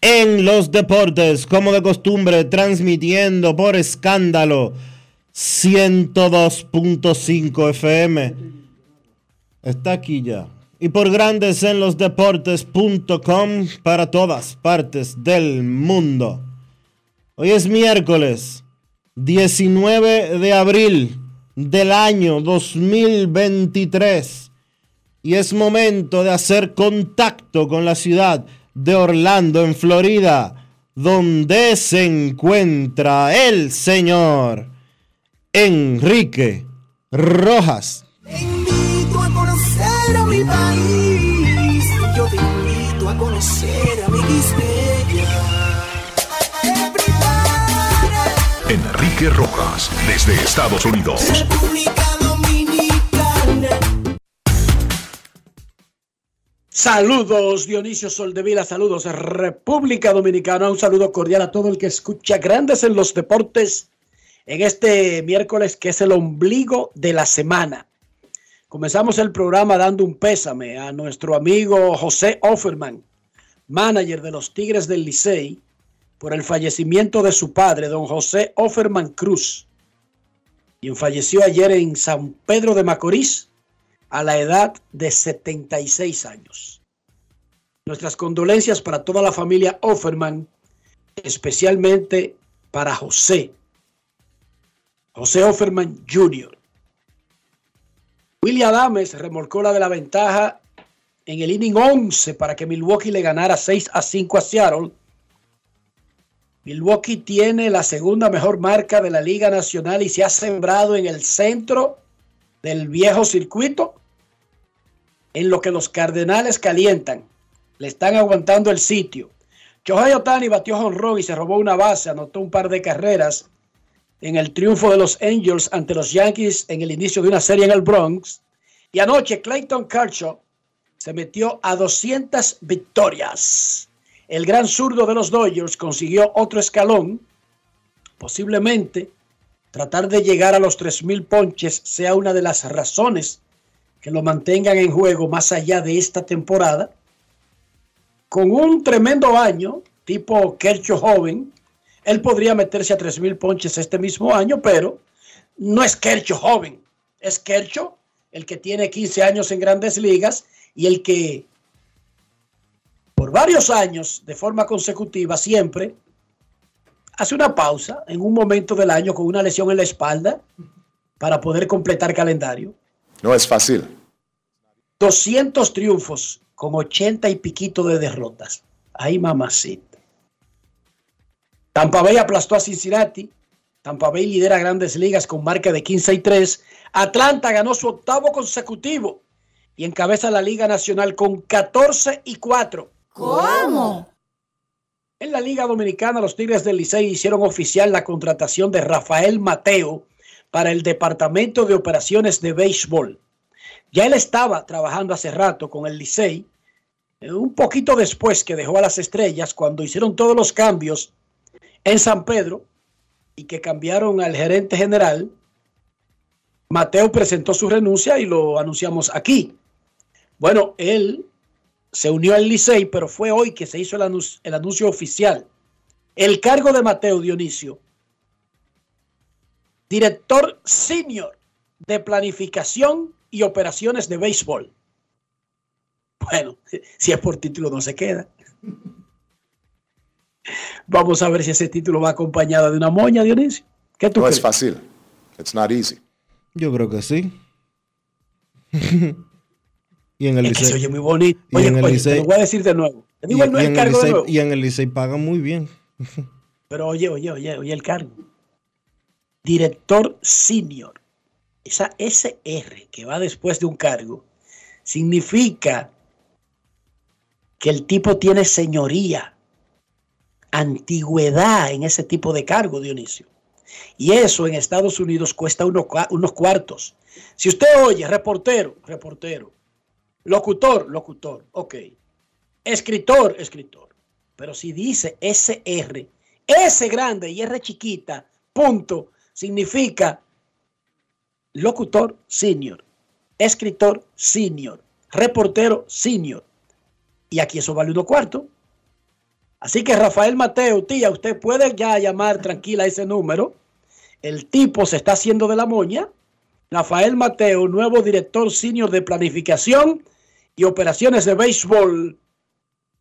en los Deportes, como de costumbre, transmitiendo por escándalo 102.5 FM. Está aquí ya. Y por grandes en los deportes.com para todas partes del mundo. Hoy es miércoles 19 de abril del año 2023 y es momento de hacer contacto con la ciudad de Orlando, en Florida, donde se encuentra el señor Enrique Rojas. Te invito a conocer a mi país. Yo te invito a conocer a mi Enrique Rojas, desde Estados Unidos. República Saludos Dionisio Soldevila, saludos República Dominicana, un saludo cordial a todo el que escucha Grandes en los Deportes en este miércoles que es el ombligo de la semana. Comenzamos el programa dando un pésame a nuestro amigo José Offerman, manager de los Tigres del Licey, por el fallecimiento de su padre, don José Offerman Cruz, quien falleció ayer en San Pedro de Macorís a la edad de 76 años. Nuestras condolencias para toda la familia Offerman, especialmente para José, José Offerman Jr. William Adames remolcó la de la ventaja en el inning 11 para que Milwaukee le ganara 6 a 5 a Seattle. Milwaukee tiene la segunda mejor marca de la Liga Nacional y se ha sembrado en el centro del viejo circuito en lo que los Cardenales calientan. Le están aguantando el sitio. Shohei Otani batió jonrón y se robó una base, anotó un par de carreras en el triunfo de los Angels ante los Yankees en el inicio de una serie en el Bronx. Y anoche Clayton Kershaw se metió a 200 victorias. El gran zurdo de los Dodgers consiguió otro escalón. Posiblemente tratar de llegar a los 3.000 ponches sea una de las razones que lo mantengan en juego más allá de esta temporada. Con un tremendo año, tipo Kershaw joven, él podría meterse a 3.000 ponches este mismo año, pero no es Kershaw joven, es Kershaw el que tiene 15 años en grandes ligas y el que por varios años de forma consecutiva siempre hace una pausa en un momento del año con una lesión en la espalda para poder completar calendario. No es fácil. 200 triunfos con 80 y piquito de derrotas. Ay, mamacita. Tampa Bay aplastó a Cincinnati. Tampa Bay lidera grandes ligas con marca de 15 y 3. Atlanta ganó su octavo consecutivo y encabeza la Liga Nacional con 14 y 4. ¿Cómo? En la Liga Dominicana, los Tigres del Licey hicieron oficial la contratación de Rafael Mateo para el Departamento de Operaciones de Béisbol. Ya él estaba trabajando hace rato con el Licey, eh, un poquito después que dejó a las estrellas, cuando hicieron todos los cambios en San Pedro y que cambiaron al gerente general, Mateo presentó su renuncia y lo anunciamos aquí. Bueno, él se unió al Licey, pero fue hoy que se hizo el anuncio, el anuncio oficial. El cargo de Mateo Dionisio, director senior de planificación y operaciones de béisbol. Bueno, si es por título no se queda. Vamos a ver si ese título va acompañado de una moña, Dionisio. ¿Qué tú No crees? es fácil. It's not easy. Yo creo que sí. y en el Es que se Licey. oye muy bonito. y Oye, en el oye, Licey- te lo voy a decir de nuevo. Te Y, digo el, y el en el cargo de Licey- nuevo. y en el Licey pagan muy bien. Pero oye, oye, oye, oye el cargo. Director senior. Esa SR que va después de un cargo significa que el tipo tiene señoría, antigüedad en ese tipo de cargo, Dionisio. Y eso en Estados Unidos cuesta unos, unos cuartos. Si usted oye, reportero, reportero, locutor, locutor, ok. Escritor, escritor. Pero si dice SR, S grande y R chiquita, punto, significa locutor senior, escritor senior, reportero senior. Y aquí eso vale uno cuarto. Así que Rafael Mateo, tía, usted puede ya llamar tranquila a ese número. El tipo se está haciendo de la moña. Rafael Mateo, nuevo director senior de planificación y operaciones de béisbol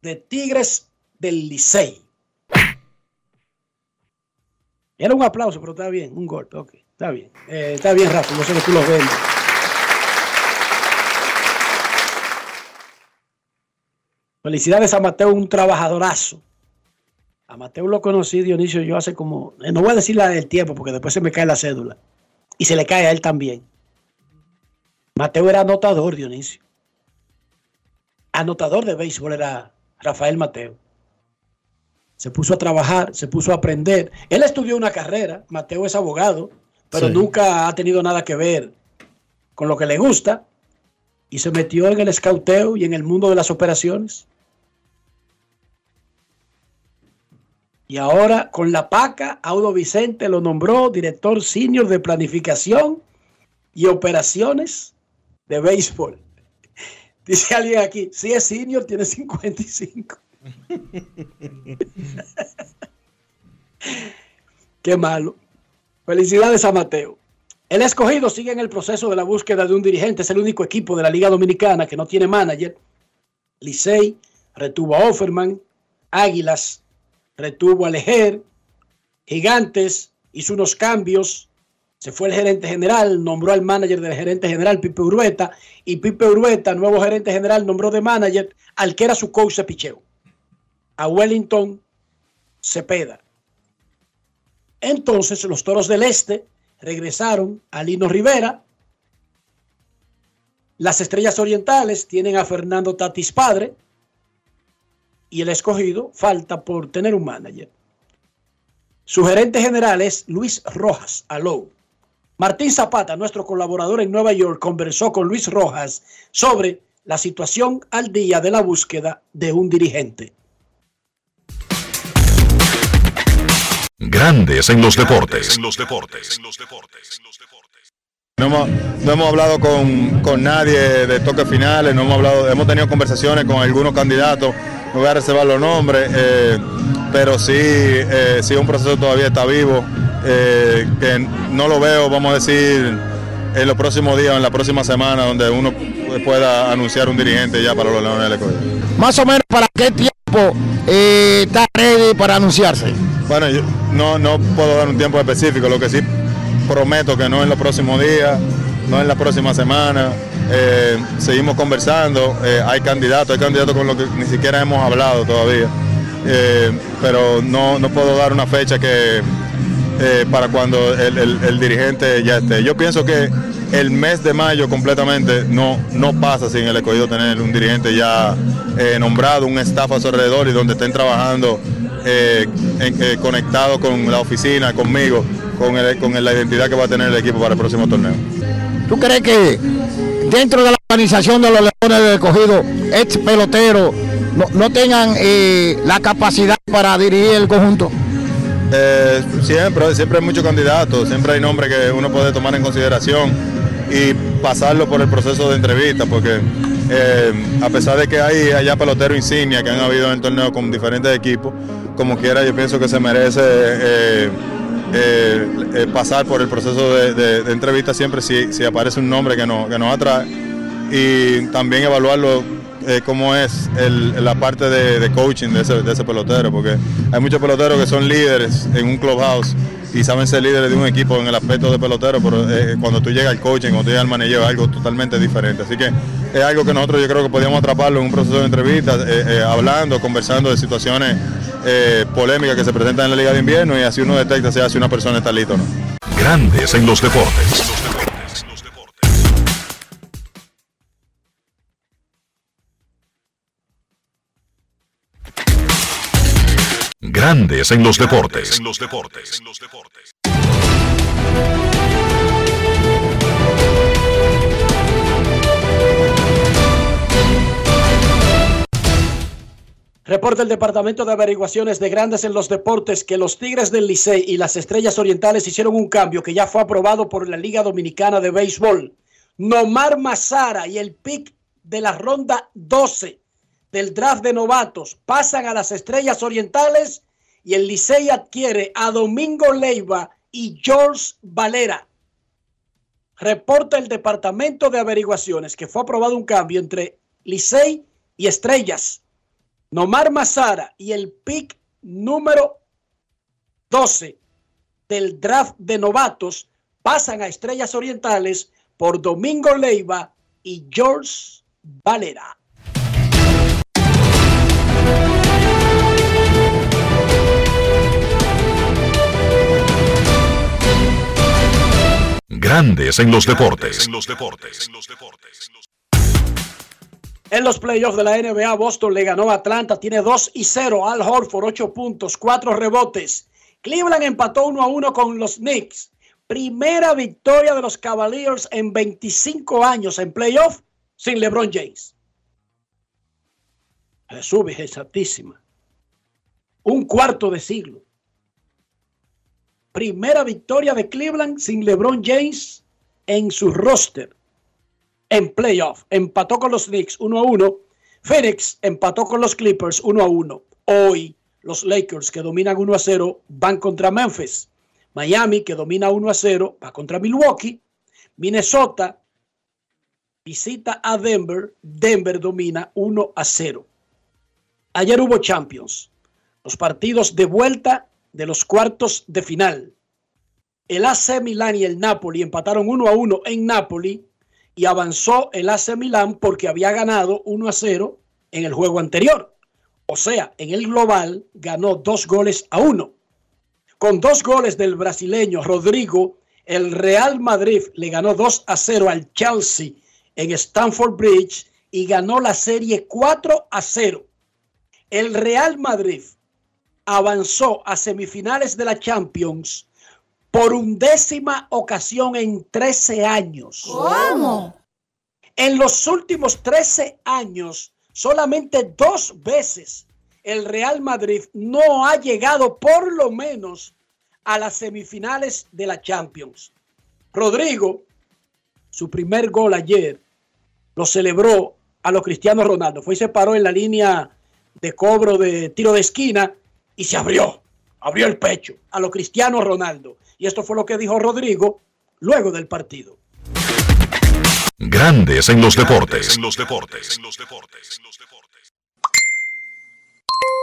de Tigres del Licey. Era un aplauso, pero está bien, un golpe, ok, está bien. Eh, está bien, Rafa, yo sé que tú lo ves. Felicidades a Mateo, un trabajadorazo. A Mateo lo conocí, Dionisio, yo hace como, eh, no voy a decir la del tiempo porque después se me cae la cédula. Y se le cae a él también. Mateo era anotador, Dionisio. Anotador de béisbol era Rafael Mateo. Se puso a trabajar, se puso a aprender. Él estudió una carrera, Mateo es abogado, pero Sí. nunca ha tenido nada que ver con lo que le gusta y se metió en el escauteo y en el mundo de las operaciones. Y ahora con la PACA, Audo Vicente lo nombró director senior de planificación y operaciones de béisbol. Dice alguien aquí, si es senior, tiene 55. Qué malo. Felicidades a Mateo. El escogido sigue en el proceso de la búsqueda de un dirigente. Es el único equipo de la Liga Dominicana que no tiene manager. Licey retuvo a Offerman. Águilas retuvo a Lejer. Gigantes hizo unos cambios. Se fue el gerente general, nombró al manager del gerente general, Pipe Urueta. Y Pipe Urueta, nuevo gerente general, nombró de manager al que era su coach de picheo, a Wellington Cepeda. Entonces los Toros del Este regresaron a Lino Rivera. Las Estrellas Orientales tienen a Fernando Tatis padre. Y el escogido falta por tener un manager. Su gerente general es Luis Rojas Alou. Martín Zapata, nuestro colaborador en Nueva York, conversó con Luis Rojas sobre la situación al día de la búsqueda de un dirigente. Grandes en los deportes. En los deportes. No hemos, no hemos hablado con, con nadie de toques finales, no hemos hablado, hemos tenido conversaciones con algunos candidatos, no voy a reservar los nombres, eh, pero sí, eh, sí un proceso todavía está vivo, eh, que no lo veo, vamos a decir, en los próximos días, en la próxima semana, donde uno pueda anunciar un dirigente ya para los Leones del Escogido. Más o menos para qué tiempo eh, está ready para anunciarse. Bueno, yo no, no puedo dar un tiempo específico, lo que sí prometo que no en los próximos días, no en la próxima semana. eh, seguimos conversando, eh, hay candidatos, hay candidatos con los que ni siquiera hemos hablado todavía, eh, pero no, no puedo dar una fecha que eh, para cuando el, el- dirigente ya esté. Yo pienso que el mes de mayo completamente no, no pasa sin el escogido tener un dirigente ya eh, nombrado, un staff a su alrededor y donde estén trabajando eh, eh, conectado con la oficina, conmigo, con, el- con la identidad que va a tener el equipo para el próximo torneo. ¿Tú crees que dentro de la organización de los Leones del Escogido, ex pelotero, no, no tengan la capacidad para dirigir el conjunto? Eh, siempre, siempre hay muchos candidatos, siempre hay nombres que uno puede tomar en consideración y pasarlo por el proceso de entrevista, porque eh, a pesar de que hay allá peloteros insignia que han habido en el torneo con diferentes equipos, como quiera yo pienso que se merece eh, pasar por el proceso de entrevista siempre si, si aparece un nombre que, no, que nos atrae y también evaluarlo eh, cómo es el- la parte de, coaching de ese, pelotero, porque hay muchos peloteros que son líderes en un clubhouse y saben ser líderes de un equipo en el aspecto de pelotero, pero eh, cuando tú llegas al coaching, cuando tú llegas al manejo, es algo totalmente diferente. Así que es algo que nosotros yo creo que podíamos atraparlo en un proceso de entrevistas, eh, eh, hablando, conversando de situaciones polémicas que se presentan en la Liga de Invierno y así uno detecta si hace una persona está lista o no. Grandes en los deportes. Grandes en los deportes. Reporta el Departamento de Averiguaciones de Grandes en los Deportes que los Tigres del Licey y las Estrellas Orientales hicieron un cambio que ya fue aprobado por la Liga Dominicana de Béisbol. Nomar Mazara y el pick de la ronda 12 del draft de novatos pasan a las Estrellas Orientales y el Licey adquiere a Domingo Leiva y George Valera. Reporta el Departamento de Averiguaciones que fue aprobado un cambio entre Licey y Estrellas. Nomar Mazara y el pick número 12 del draft de novatos pasan a Estrellas Orientales por Domingo Leiva y George Valera. Grandes en los deportes. En los playoffs de la NBA, Boston le ganó a Atlanta, tiene 2 y 0. Al Horford, 8 puntos, 4 rebotes. Cleveland empató 1 a 1 con los Knicks. Primera victoria de los Cavaliers en 25 años en playoff sin LeBron James. Jesús, Santísima. Un cuarto de siglo. Primera victoria de Cleveland sin LeBron James en su roster en playoff. Empató con los Knicks 1 a 1. Phoenix empató con los Clippers 1 a 1. Hoy los Lakers que dominan 1 a 0 van contra Memphis. Miami que domina 1 a 0 va contra Milwaukee. Minnesota visita a Denver. Denver domina 1 a 0. Ayer hubo Champions. Los partidos de vuelta de los cuartos de final. El AC Milán y el Napoli empataron 1 a 1 en Napoli y avanzó el AC Milán porque había ganado 1 a 0 en el juego anterior. O sea, en el global ganó dos goles a uno. Con dos goles del brasileño Rodrigo, el Real Madrid le ganó 2 a 0 al Chelsea en Stamford Bridge y ganó la serie 4 a 0. El Real Madrid avanzó a semifinales de la Champions por undécima ocasión en 13 años. ¿Cómo? En los últimos 13 años, solamente dos veces el Real Madrid no ha llegado por lo menos a las semifinales de la Champions. Rodrigo, su primer gol ayer, lo celebró a los Cristiano Ronaldo. Fue y se paró en la línea de cobro de tiro de esquina y se abrió, abrió el pecho a lo Cristiano Ronaldo. Y esto fue lo que dijo Rodrigo luego del partido. Grandes en los deportes.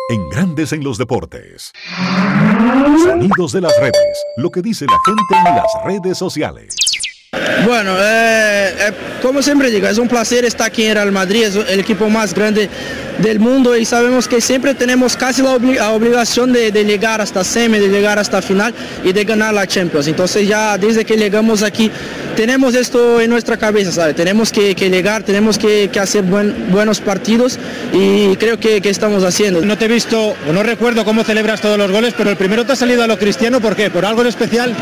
En Grandes en los deportes. Sonidos de las redes. Lo que dice la gente en las redes sociales. Bueno, eh, eh, como siempre digo, es un placer estar aquí en Real Madrid, es el equipo más grande del mundo y sabemos que siempre tenemos casi la, obli- la obligación de, llegar hasta semi, de llegar hasta final y de ganar la Champions. Entonces ya desde que llegamos aquí tenemos esto en nuestra cabeza, ¿sabe? Tenemos que, llegar, tenemos que, hacer buen- buenos partidos y creo que, estamos haciendo. No te he visto, no recuerdo cómo celebras todos los goles, pero el primero te ha salido a lo cristiano, ¿por qué? ¿Por algo en especial?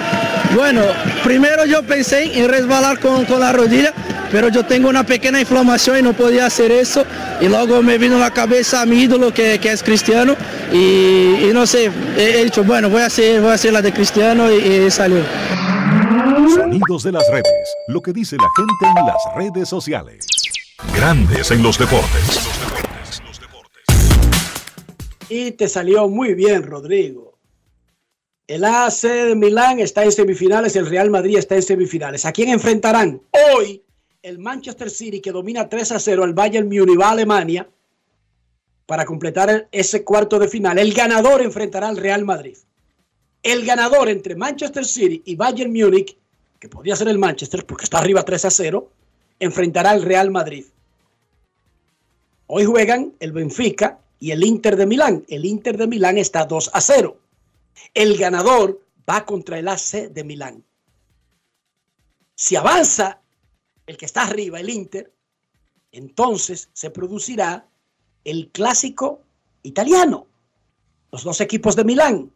Bueno, primero yo pensé en resbalar con, con la rodilla, pero yo tengo una pequeña inflamación y no podía hacer eso. Y luego me vino a la cabeza a mi ídolo que, que es cristiano y, y no sé, he, he, dicho, bueno, voy a hacer, voy a hacer la de cristiano y, y salió. Sonidos de las redes, lo que dice la gente en las redes sociales. Grandes en los deportes. Y te salió muy bien, Rodrigo. El AC de Milán está en semifinales, el Real Madrid está en semifinales. ¿A quién enfrentarán? Hoy el Manchester City que domina 3 a 0 al Bayern Múnich va a Alemania para completar ese cuarto de final. El ganador enfrentará al Real Madrid. El ganador entre Manchester City y Bayern Múnich, que podría ser el Manchester porque está arriba 3 a 0, enfrentará al Real Madrid. Hoy juegan el Benfica y el Inter de Milán. El Inter de Milán está 2 a 0. El ganador va contra el AC de Milán. Si avanza el que está arriba, el Inter, entonces se producirá el clásico italiano. Los dos equipos de Milán.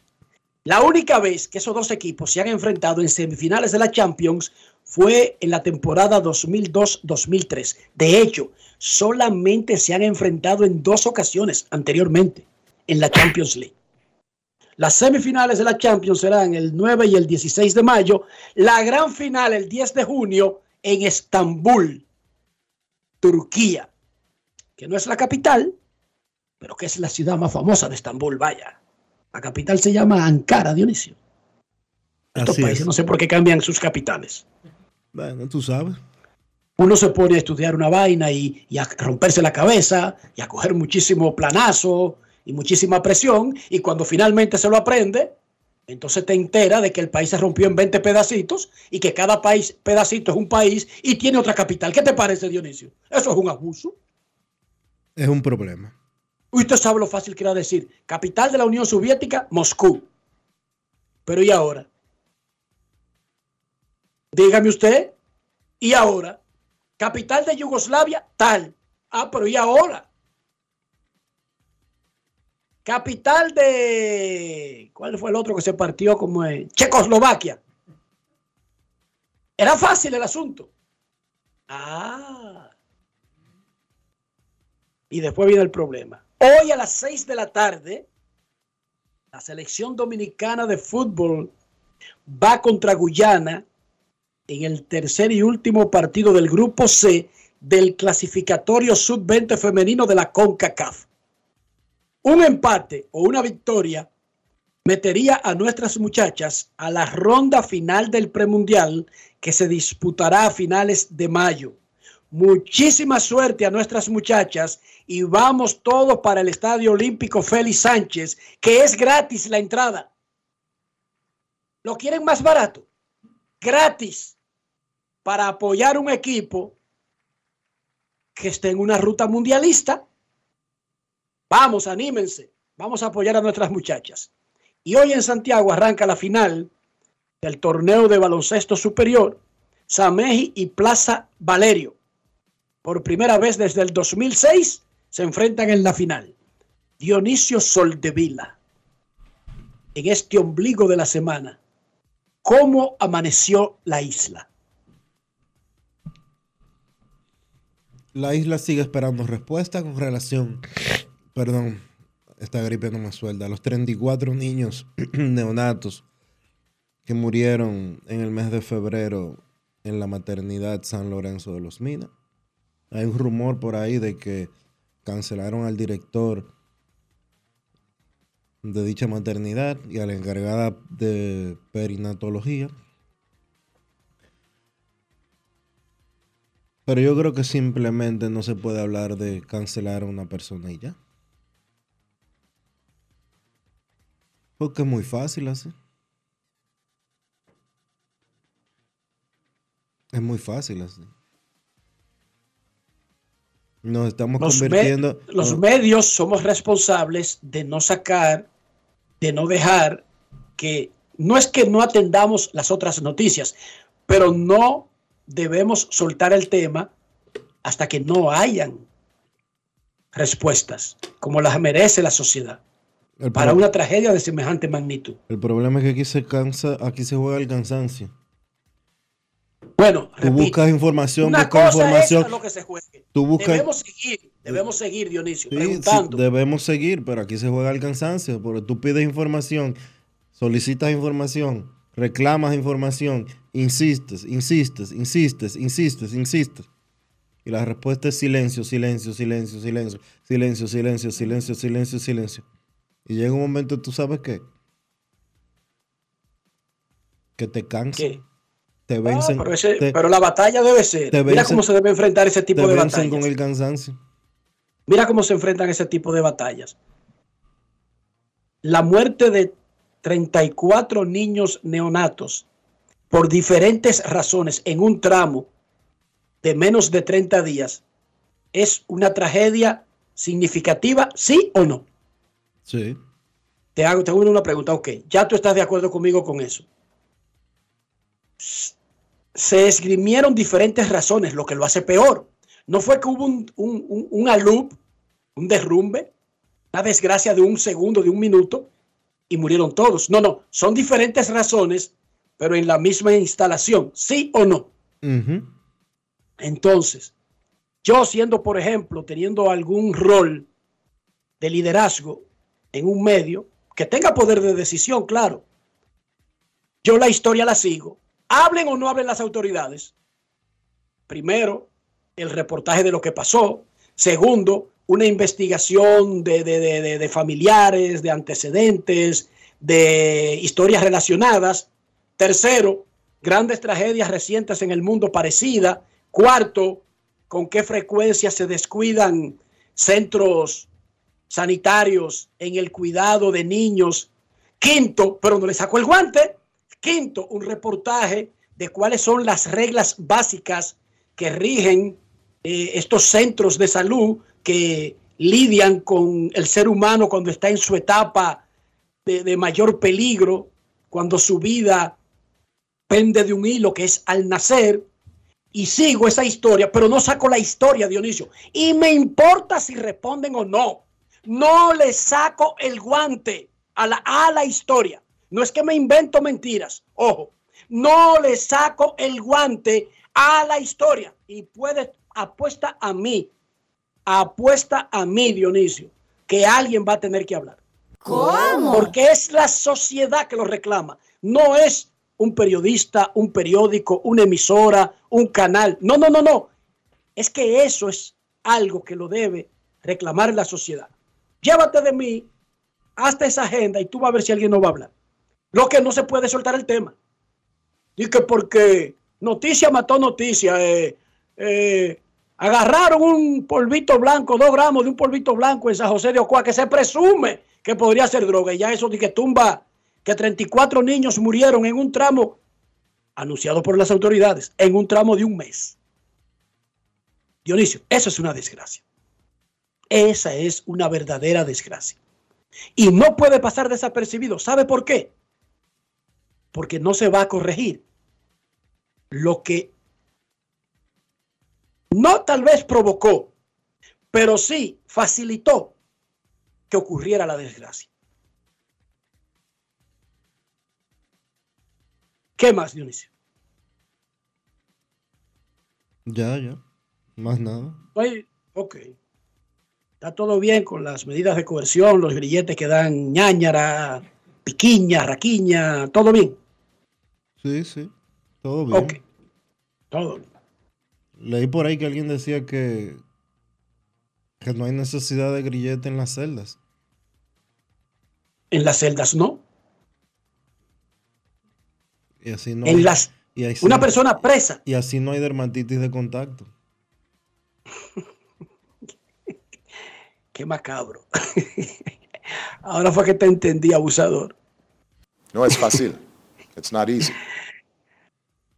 La única vez que esos dos equipos se han enfrentado en semifinales de la Champions fue en la temporada 2002-2003. De hecho, solamente se han enfrentado en dos ocasiones anteriormente en la Champions League. Las semifinales de la Champions serán el 9 y el 16 de mayo. La gran final el 10 de junio en Estambul, Turquía, que no es la capital, pero que es la ciudad más famosa de Estambul, vaya. La capital se llama Ankara, Dionisio. Estos Así países es. no sé por qué cambian sus capitales. Bueno, tú sabes. Uno se pone a estudiar una vaina y, y a romperse la cabeza y a coger muchísimo planazo y muchísima presión y cuando finalmente se lo aprende, entonces te entera de que el país se rompió en 20 pedacitos y que cada país pedacito es un país y tiene otra capital. ¿Qué te parece, Dionisio? Eso es un abuso. Es un problema. Usted sabe lo fácil que era decir. Capital de la Unión Soviética, Moscú. Pero ¿y ahora? Dígame usted. ¿Y ahora? Capital de Yugoslavia, tal. Ah, pero ¿y ahora? Capital de... ¿Cuál fue el otro que se partió como Checoslovaquia? Era fácil el asunto. Ah. Y después viene el problema. Hoy a las 6 de la tarde, la selección dominicana de fútbol va contra Guyana en el tercer y último partido del grupo C del clasificatorio sub-20 femenino de la CONCACAF. Un empate o una victoria metería a nuestras muchachas a la ronda final del premundial que se disputará a finales de mayo. Muchísima suerte a nuestras muchachas y vamos todos para el Estadio Olímpico Félix Sánchez, que es gratis la entrada. ¿Lo quieren más barato? Gratis para apoyar un equipo que esté en una ruta mundialista. Vamos, anímense. Vamos a apoyar a nuestras muchachas. Y hoy en Santiago arranca la final del torneo de baloncesto superior, Sameji y Plaza Valerio. Por primera vez desde el 2006 se enfrentan en la final. Dionisio Soldevila, en este ombligo de la semana, ¿cómo amaneció la isla? La isla sigue esperando respuesta con relación, perdón, esta gripe no me suelta, los 34 niños neonatos que murieron en el mes de febrero en la maternidad San Lorenzo de los Minas. Hay un rumor por ahí de que cancelaron al director de dicha maternidad y a la encargada de perinatología. Pero yo creo que simplemente no se puede hablar de cancelar a una persona y ya. Porque es muy fácil así. Es muy fácil así. Nos estamos Los, me- convirtiendo. los no, medios somos responsables de no sacar, de no dejar que, no es que no atendamos las otras noticias, pero no debemos soltar el tema hasta que no hayan respuestas, como las merece la sociedad, el, para una tragedia de semejante magnitud. el problema es que aquí se cansa, aquí se juega el cansancio. Bueno, Tú buscas información, una buscas cosa información. es lo que se juegue. Tú buscas- Debemos seguir, debemos seguir, Dionisio, Sí, preguntando. sí, debemos seguir, pero aquí se juega el cansancio, porque tú pides información, solicitas información, reclamas información, insistes, insistes, insistes, insistes, insistes. Y la respuesta es silencio, silencio, silencio, silencio, silencio, silencio, silencio, silencio, silencio. Y llega un momento, ¿tú sabes qué? Que te cansa. ¿Qué? Te Ah, vencen. pero, ese- te- pero la batalla debe ser. Mira vencen- cómo se debe enfrentar ese tipo te de vencen batallas. con el cansancio. Mira cómo se enfrentan ese tipo de batallas. La muerte de 34 niños neonatos por diferentes razones en un tramo de menos de 30 días es una tragedia significativa, sí o no. Sí. Te hago, te hago una pregunta, ok, ya tú estás de acuerdo conmigo con eso. Se esgrimieron diferentes razones, lo que lo hace peor. No fue que hubo un, un, un, un un derrumbe, una desgracia de un segundo, de un minuto, y murieron todos. No, no, son diferentes razones, pero en la misma instalación, sí o no. Entonces, yo siendo, por ejemplo, teniendo algún rol de liderazgo en un medio, que tenga poder de decisión, claro, yo la historia la sigo. Hablen o no hablen las autoridades. Primero, el reportaje de lo que pasó. Segundo, una investigación de, de- de- de- familiares, de antecedentes, de historias relacionadas. Tercero, grandes tragedias recientes en el mundo parecidas. Cuarto, con qué frecuencia se descuidan centros sanitarios en el cuidado de niños. Quinto, pero no le saco el guante. Quinto, un reportaje de cuáles son las reglas básicas que rigen eh, estos centros de salud que lidian con el ser humano cuando está en su etapa de, de mayor peligro, cuando su vida pende de un hilo que es al nacer. Y sigo esa historia, pero no saco la historia, Dionisio. Y me importa si responden o no. No le saco el guante a la, a la historia. No es que me invento mentiras. Ojo, no le saco el guante a la historia. Y puede, apuesta a mí, apuesta a mí, Dionisio, que alguien va a tener que hablar. ¿Cómo? Porque es la sociedad que lo reclama. No es un periodista, un periódico, una emisora, un canal. No, no, no, no. Es que eso es algo que lo debe reclamar la sociedad. Llévate de mí hasta esa agenda y tú vas a ver si alguien no va a hablar. Lo que no se puede soltar el tema. Y que porque noticia mató noticia. eh, eh, agarraron un polvito blanco, dos gramos de un polvito blanco en San José de Ocoa que se presume que podría ser droga. Y ya eso de que tumba que 34 niños murieron en un tramo anunciado por las autoridades, en un tramo de un mes. Dionisio, eso es una desgracia. Esa es una verdadera desgracia. Y no puede pasar desapercibido. ¿Sabe por qué? Porque no se va a corregir lo que no tal vez provocó, pero sí facilitó que ocurriera la desgracia. ¿Qué más, Dionisio? Ya, ya. Más nada. Oye, ok. Está todo bien con las medidas de coerción, los grilletes que dan ñañara, piquiña, raquiña, todo bien. Sí, sí. Todo bien. Ok. Todo bien. Leí por ahí que alguien decía que, que no hay necesidad de grillete en las celdas. En las celdas no. Y así no En hay- las- y así una no- persona presa. Y así no hay dermatitis de contacto. Qué macabro. Ahora fue que te entendí, abusador. No es fácil. It's not easy.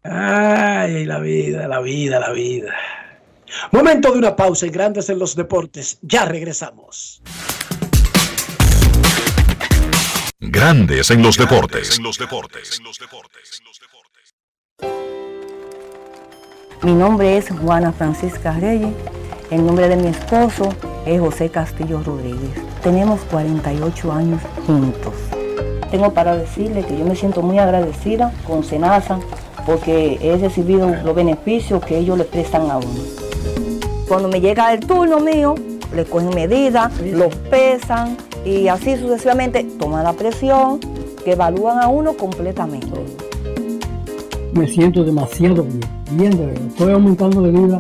Ay, la vida, la vida, la vida. Momento de una pausa en Grandes en los Deportes. Ya regresamos. Grandes en los deportes. los deportes. Mi nombre es Juana Francisca Reyes. El nombre de mi esposo es José Castillo Rodríguez. Tenemos 48 años juntos. Tengo para decirle que yo me siento muy agradecida con Senasa porque he recibido los beneficios que ellos le prestan a uno. Cuando me llega el turno mío, le cogen medidas, los pesan y así sucesivamente toman la presión, que evalúan a uno completamente. Me siento demasiado bien, bien de verdad. Estoy aumentando de vida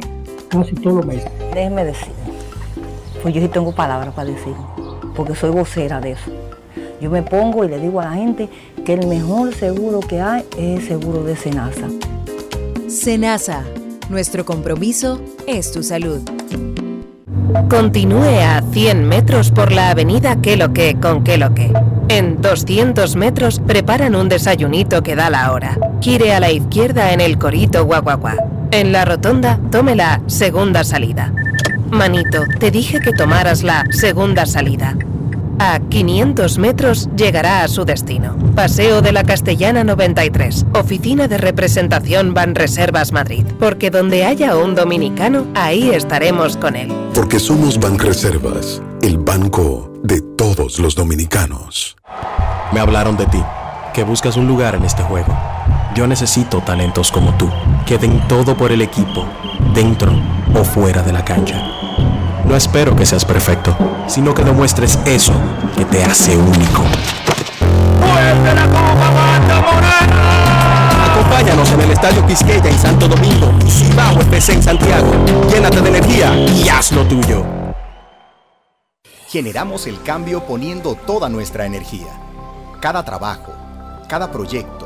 casi todos los meses. Déjeme decir, pues yo sí tengo palabras para decir, porque soy vocera de eso. Yo me pongo y le digo a la gente que el mejor seguro que hay es el seguro de Senasa. Senasa, nuestro compromiso es tu salud. Continúe a 100 metros por la avenida Que lo que con Que lo que. En 200 metros preparan un desayunito que da la hora. Gire a la izquierda en el Corito Guaguaguá. En la rotonda, tome la segunda salida. Manito, te dije que tomaras la segunda salida. A 500 metros llegará a su destino. Paseo de la Castellana 93, Oficina de Representación Banreservas Madrid. Porque donde haya un dominicano, ahí estaremos con él. Porque somos Banreservas, el banco de todos los dominicanos. Me hablaron de ti, que buscas un lugar en este juego. Yo necesito talentos como tú, que den todo por el equipo, dentro o fuera de la cancha. No espero que seas perfecto, sino que demuestres eso que te hace único. la Copa Acompáñanos en el Estadio Quisqueya en Santo Domingo y Cibao FC en Santiago. Llénate de energía y haz lo tuyo. Generamos el cambio poniendo toda nuestra energía. Cada trabajo, cada proyecto,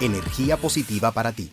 energía positiva para ti.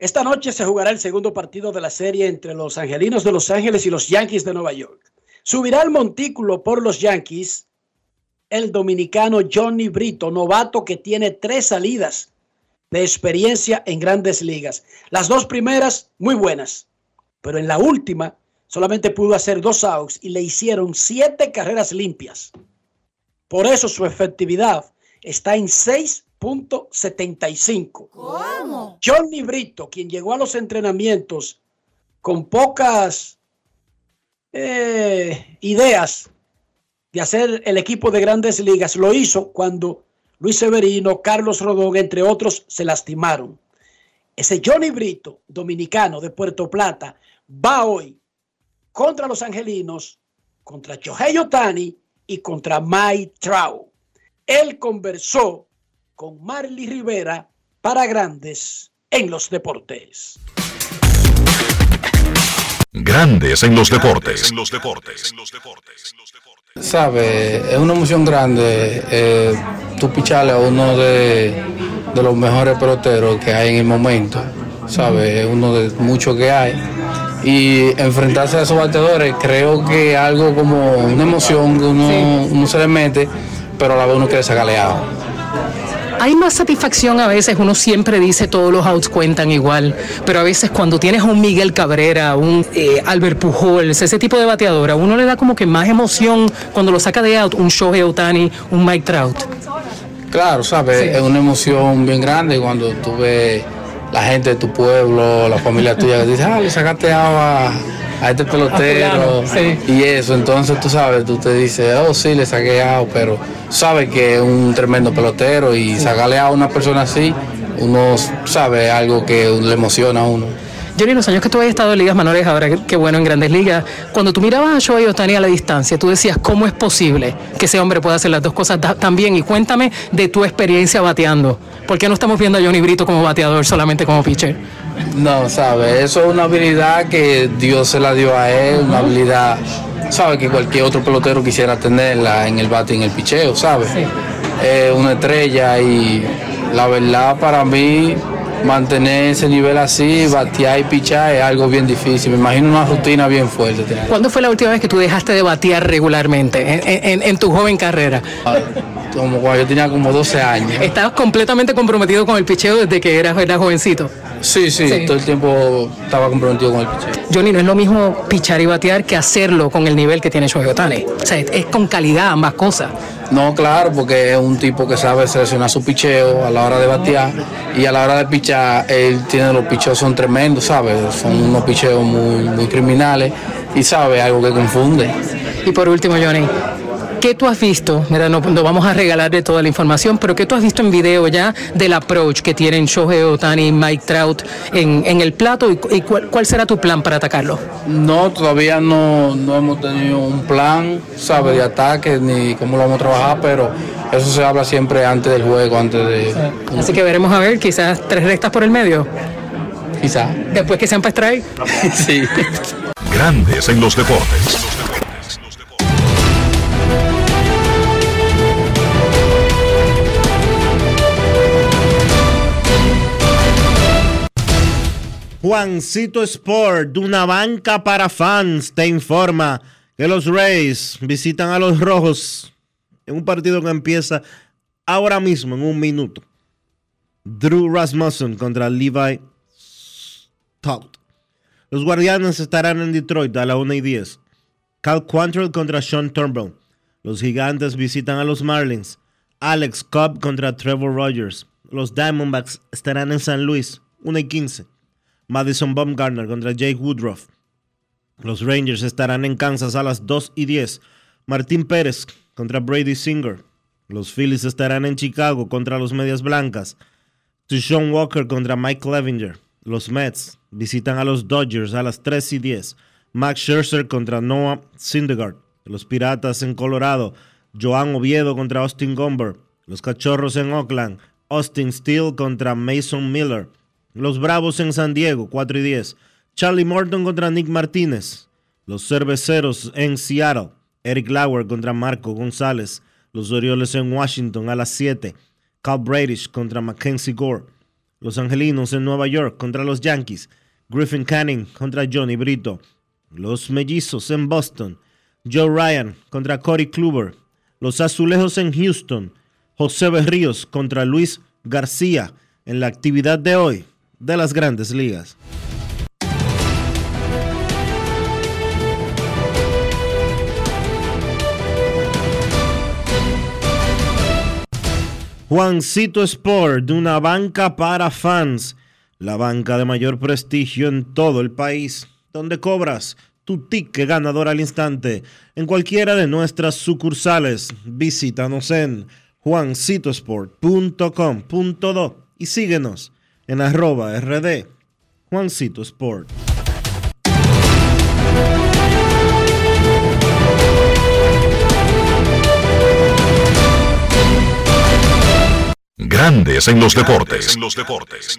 Esta noche se jugará el segundo partido de la serie entre los Angelinos de Los Ángeles y los Yankees de Nueva York. Subirá al montículo por los Yankees el dominicano Johnny Brito, novato que tiene tres salidas de experiencia en grandes ligas. Las dos primeras muy buenas, pero en la última solamente pudo hacer dos outs y le hicieron siete carreras limpias. Por eso su efectividad está en 6.75. ¿Cómo? Johnny Brito, quien llegó a los entrenamientos con pocas eh, ideas de hacer el equipo de grandes ligas, lo hizo cuando Luis Severino, Carlos Rodón, entre otros, se lastimaron. Ese Johnny Brito, dominicano de Puerto Plata, va hoy contra los angelinos, contra Chohei Otani y contra Mike Trout. Él conversó con Marley Rivera para Grandes en los Deportes. Grandes en los deportes. En los deportes. Sabe, es una emoción grande eh, tú picharle a uno de, de los mejores peloteros que hay en el momento. Sabe, es uno de muchos que hay y enfrentarse a esos bateadores creo que algo como una emoción que uno, uno se le mete, pero a la vez uno quiere sacarle agua. Hay más satisfacción a veces, uno siempre dice todos los outs cuentan igual, pero a veces cuando tienes a un Miguel Cabrera, un eh, Albert Pujols, ese tipo de bateadora, uno le da como que más emoción cuando lo saca de out un Shohei Otani, un Mike Trout. Claro, ¿sabes? Es una emoción bien grande cuando tú ves la gente de tu pueblo, la familia tuya que dice, ah, le sacaste agua a este pelotero y eso, entonces tú sabes, tú te dices, oh sí, le saqué agua, pero sabes que es un tremendo pelotero y sacarle a una persona así, uno sabe algo que le emociona a uno. Johnny, los años que tú habías estado en ligas menores, ahora qué bueno en grandes ligas, cuando tú mirabas a Shohei Otani a la distancia, tú decías, ¿cómo es posible que ese hombre pueda hacer las dos cosas tan bien? Y cuéntame de tu experiencia bateando. ¿Por qué no estamos viendo a Johnny Brito como bateador, solamente como pitcher? No, sabes, eso es una habilidad que Dios se la dio a él, una habilidad, sabe que cualquier otro pelotero quisiera tenerla en el bate y en el picheo, ¿sabes? Es una estrella y la verdad para mí mantener ese nivel así, batear y pichar es algo bien difícil. Me imagino una rutina bien fuerte. ¿Cuándo fue la última vez que tú dejaste de batear regularmente en, en- en tu joven carrera? Como cuando yo tenía como 12 años. ¿Estabas completamente comprometido con el picheo desde que eras, eras jovencito? Sí, sí, Sí. todo el tiempo estaba comprometido con el picheo. Johnny, no es lo mismo pichar y batear que hacerlo con el nivel que tiene Shohei Otani. O sea, es con calidad ambas cosas. No, claro, porque es un tipo que sabe seleccionar su picheo a la hora de batear y a la hora de pichar, él tiene los picheos son tremendos, ¿sabes? Son unos picheos muy, muy criminales y sabe algo que confunde. Y por último, Johnny, ¿qué tú has visto? Mira, no, no vamos a regalarle toda la información, pero ¿qué tú has visto en video ya del approach que tienen Shohei Otani y Mike Trout en, en el plato y, y cuál, cuál será tu plan para atacarlo? No, todavía no, no hemos tenido un plan, ¿sabes? De ataque ni cómo lo vamos a trabajar, pero eso se habla siempre antes del juego, antes de... Así que veremos a ver, quizás tres rectas por el medio. Quizás. Después que sean para strike. sí. Grandes en los deportes. Juancito Sport, de una banca para fans, te informa que los Rays visitan a los Rojos en un partido que empieza ahora mismo, en un minuto. Drew Rasmussen contra Levi Stout. Los Guardianes estarán en Detroit a la 1 y 10. Cal Quantrill contra Sean Turnbull. Los Gigantes visitan a los Marlins. Alex Cobb contra Trevor Rogers. Los Diamondbacks estarán en San Luis, 1 y 15. Madison Baumgartner contra Jake Woodruff. Los Rangers estarán en Kansas a las 2 y 10. Martín Pérez contra Brady Singer. Los Phillies estarán en Chicago contra los Medias Blancas. Sean Walker contra Mike Clevinger. Los Mets visitan a los Dodgers a las 3 y 10. Max Scherzer contra Noah Syndergaard. Los Piratas en Colorado. Joan Oviedo contra Austin Gomber. Los Cachorros en Oakland. Austin Steele contra Mason Miller. Los Bravos en San Diego, 4 y 10. Charlie Morton contra Nick Martínez. Los Cerveceros en Seattle. Eric Lauer contra Marco González. Los Orioles en Washington a las 7. Cal Bradish contra Mackenzie Gore. Los Angelinos en Nueva York contra los Yankees. Griffin Canning contra Johnny Brito. Los Mellizos en Boston. Joe Ryan contra Corey Kluber. Los Azulejos en Houston. José Berríos contra Luis García en la actividad de hoy de las grandes ligas. Juancito Sport, de una banca para fans, la banca de mayor prestigio en todo el país, donde cobras tu ticket ganador al instante en cualquiera de nuestras sucursales. Visítanos en juancitosport.com.do y síguenos en arroba rd Juancito Sport. Grandes en los deportes. En los deportes.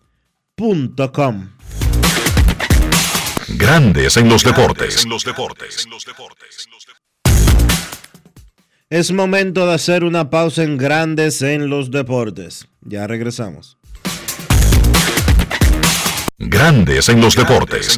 Grandes en los deportes. Es momento de hacer una pausa en Grandes en los deportes. Ya regresamos. Grandes en los deportes.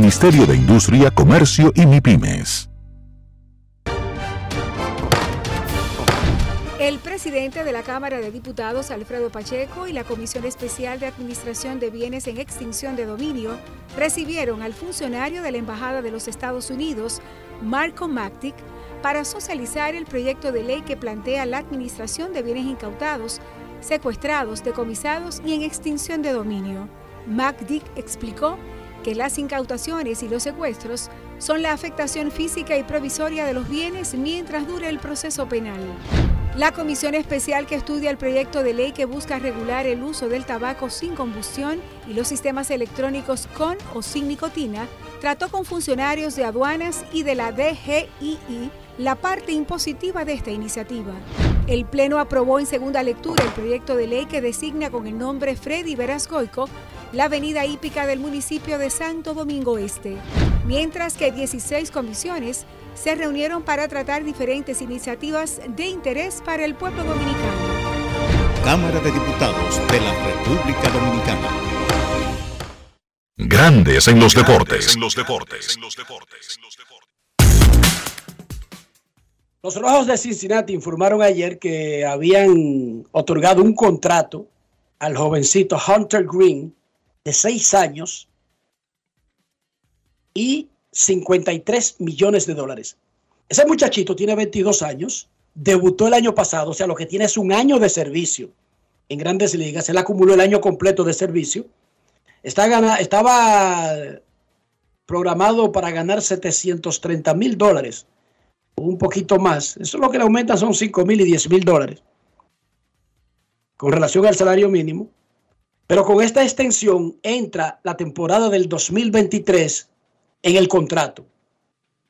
de Industria, Comercio y MIPIMES. El presidente de la Cámara de Diputados, Alfredo Pacheco, y la Comisión Especial de Administración de Bienes en Extinción de Dominio recibieron al funcionario de la Embajada de los Estados Unidos, Marco Mactic, para socializar el proyecto de ley que plantea la administración de bienes incautados, secuestrados, decomisados y en extinción de dominio. Macdick explicó que las incautaciones y los secuestros son la afectación física y provisoria de los bienes mientras dure el proceso penal. La comisión especial que estudia el proyecto de ley que busca regular el uso del tabaco sin combustión y los sistemas electrónicos con o sin nicotina trató con funcionarios de aduanas y de la DGII la parte impositiva de esta iniciativa. El Pleno aprobó en segunda lectura el proyecto de ley que designa con el nombre Freddy Verasgoico la avenida hípica del municipio de Santo Domingo Este, mientras que 16 comisiones se reunieron para tratar diferentes iniciativas de interés para el pueblo dominicano. Cámara de Diputados de la República Dominicana. Grandes en los deportes. Los Rojos de Cincinnati informaron ayer que habían otorgado un contrato al jovencito Hunter Green de 6 años y 53 millones de dólares. Ese muchachito tiene 22 años, debutó el año pasado, o sea, lo que tiene es un año de servicio en grandes ligas. Él acumuló el año completo de servicio. Está gana, estaba programado para ganar 730 mil dólares, un poquito más. Eso es lo que le aumenta son 5 mil y 10 mil dólares con relación al salario mínimo. Pero con esta extensión entra la temporada del 2023 en el contrato.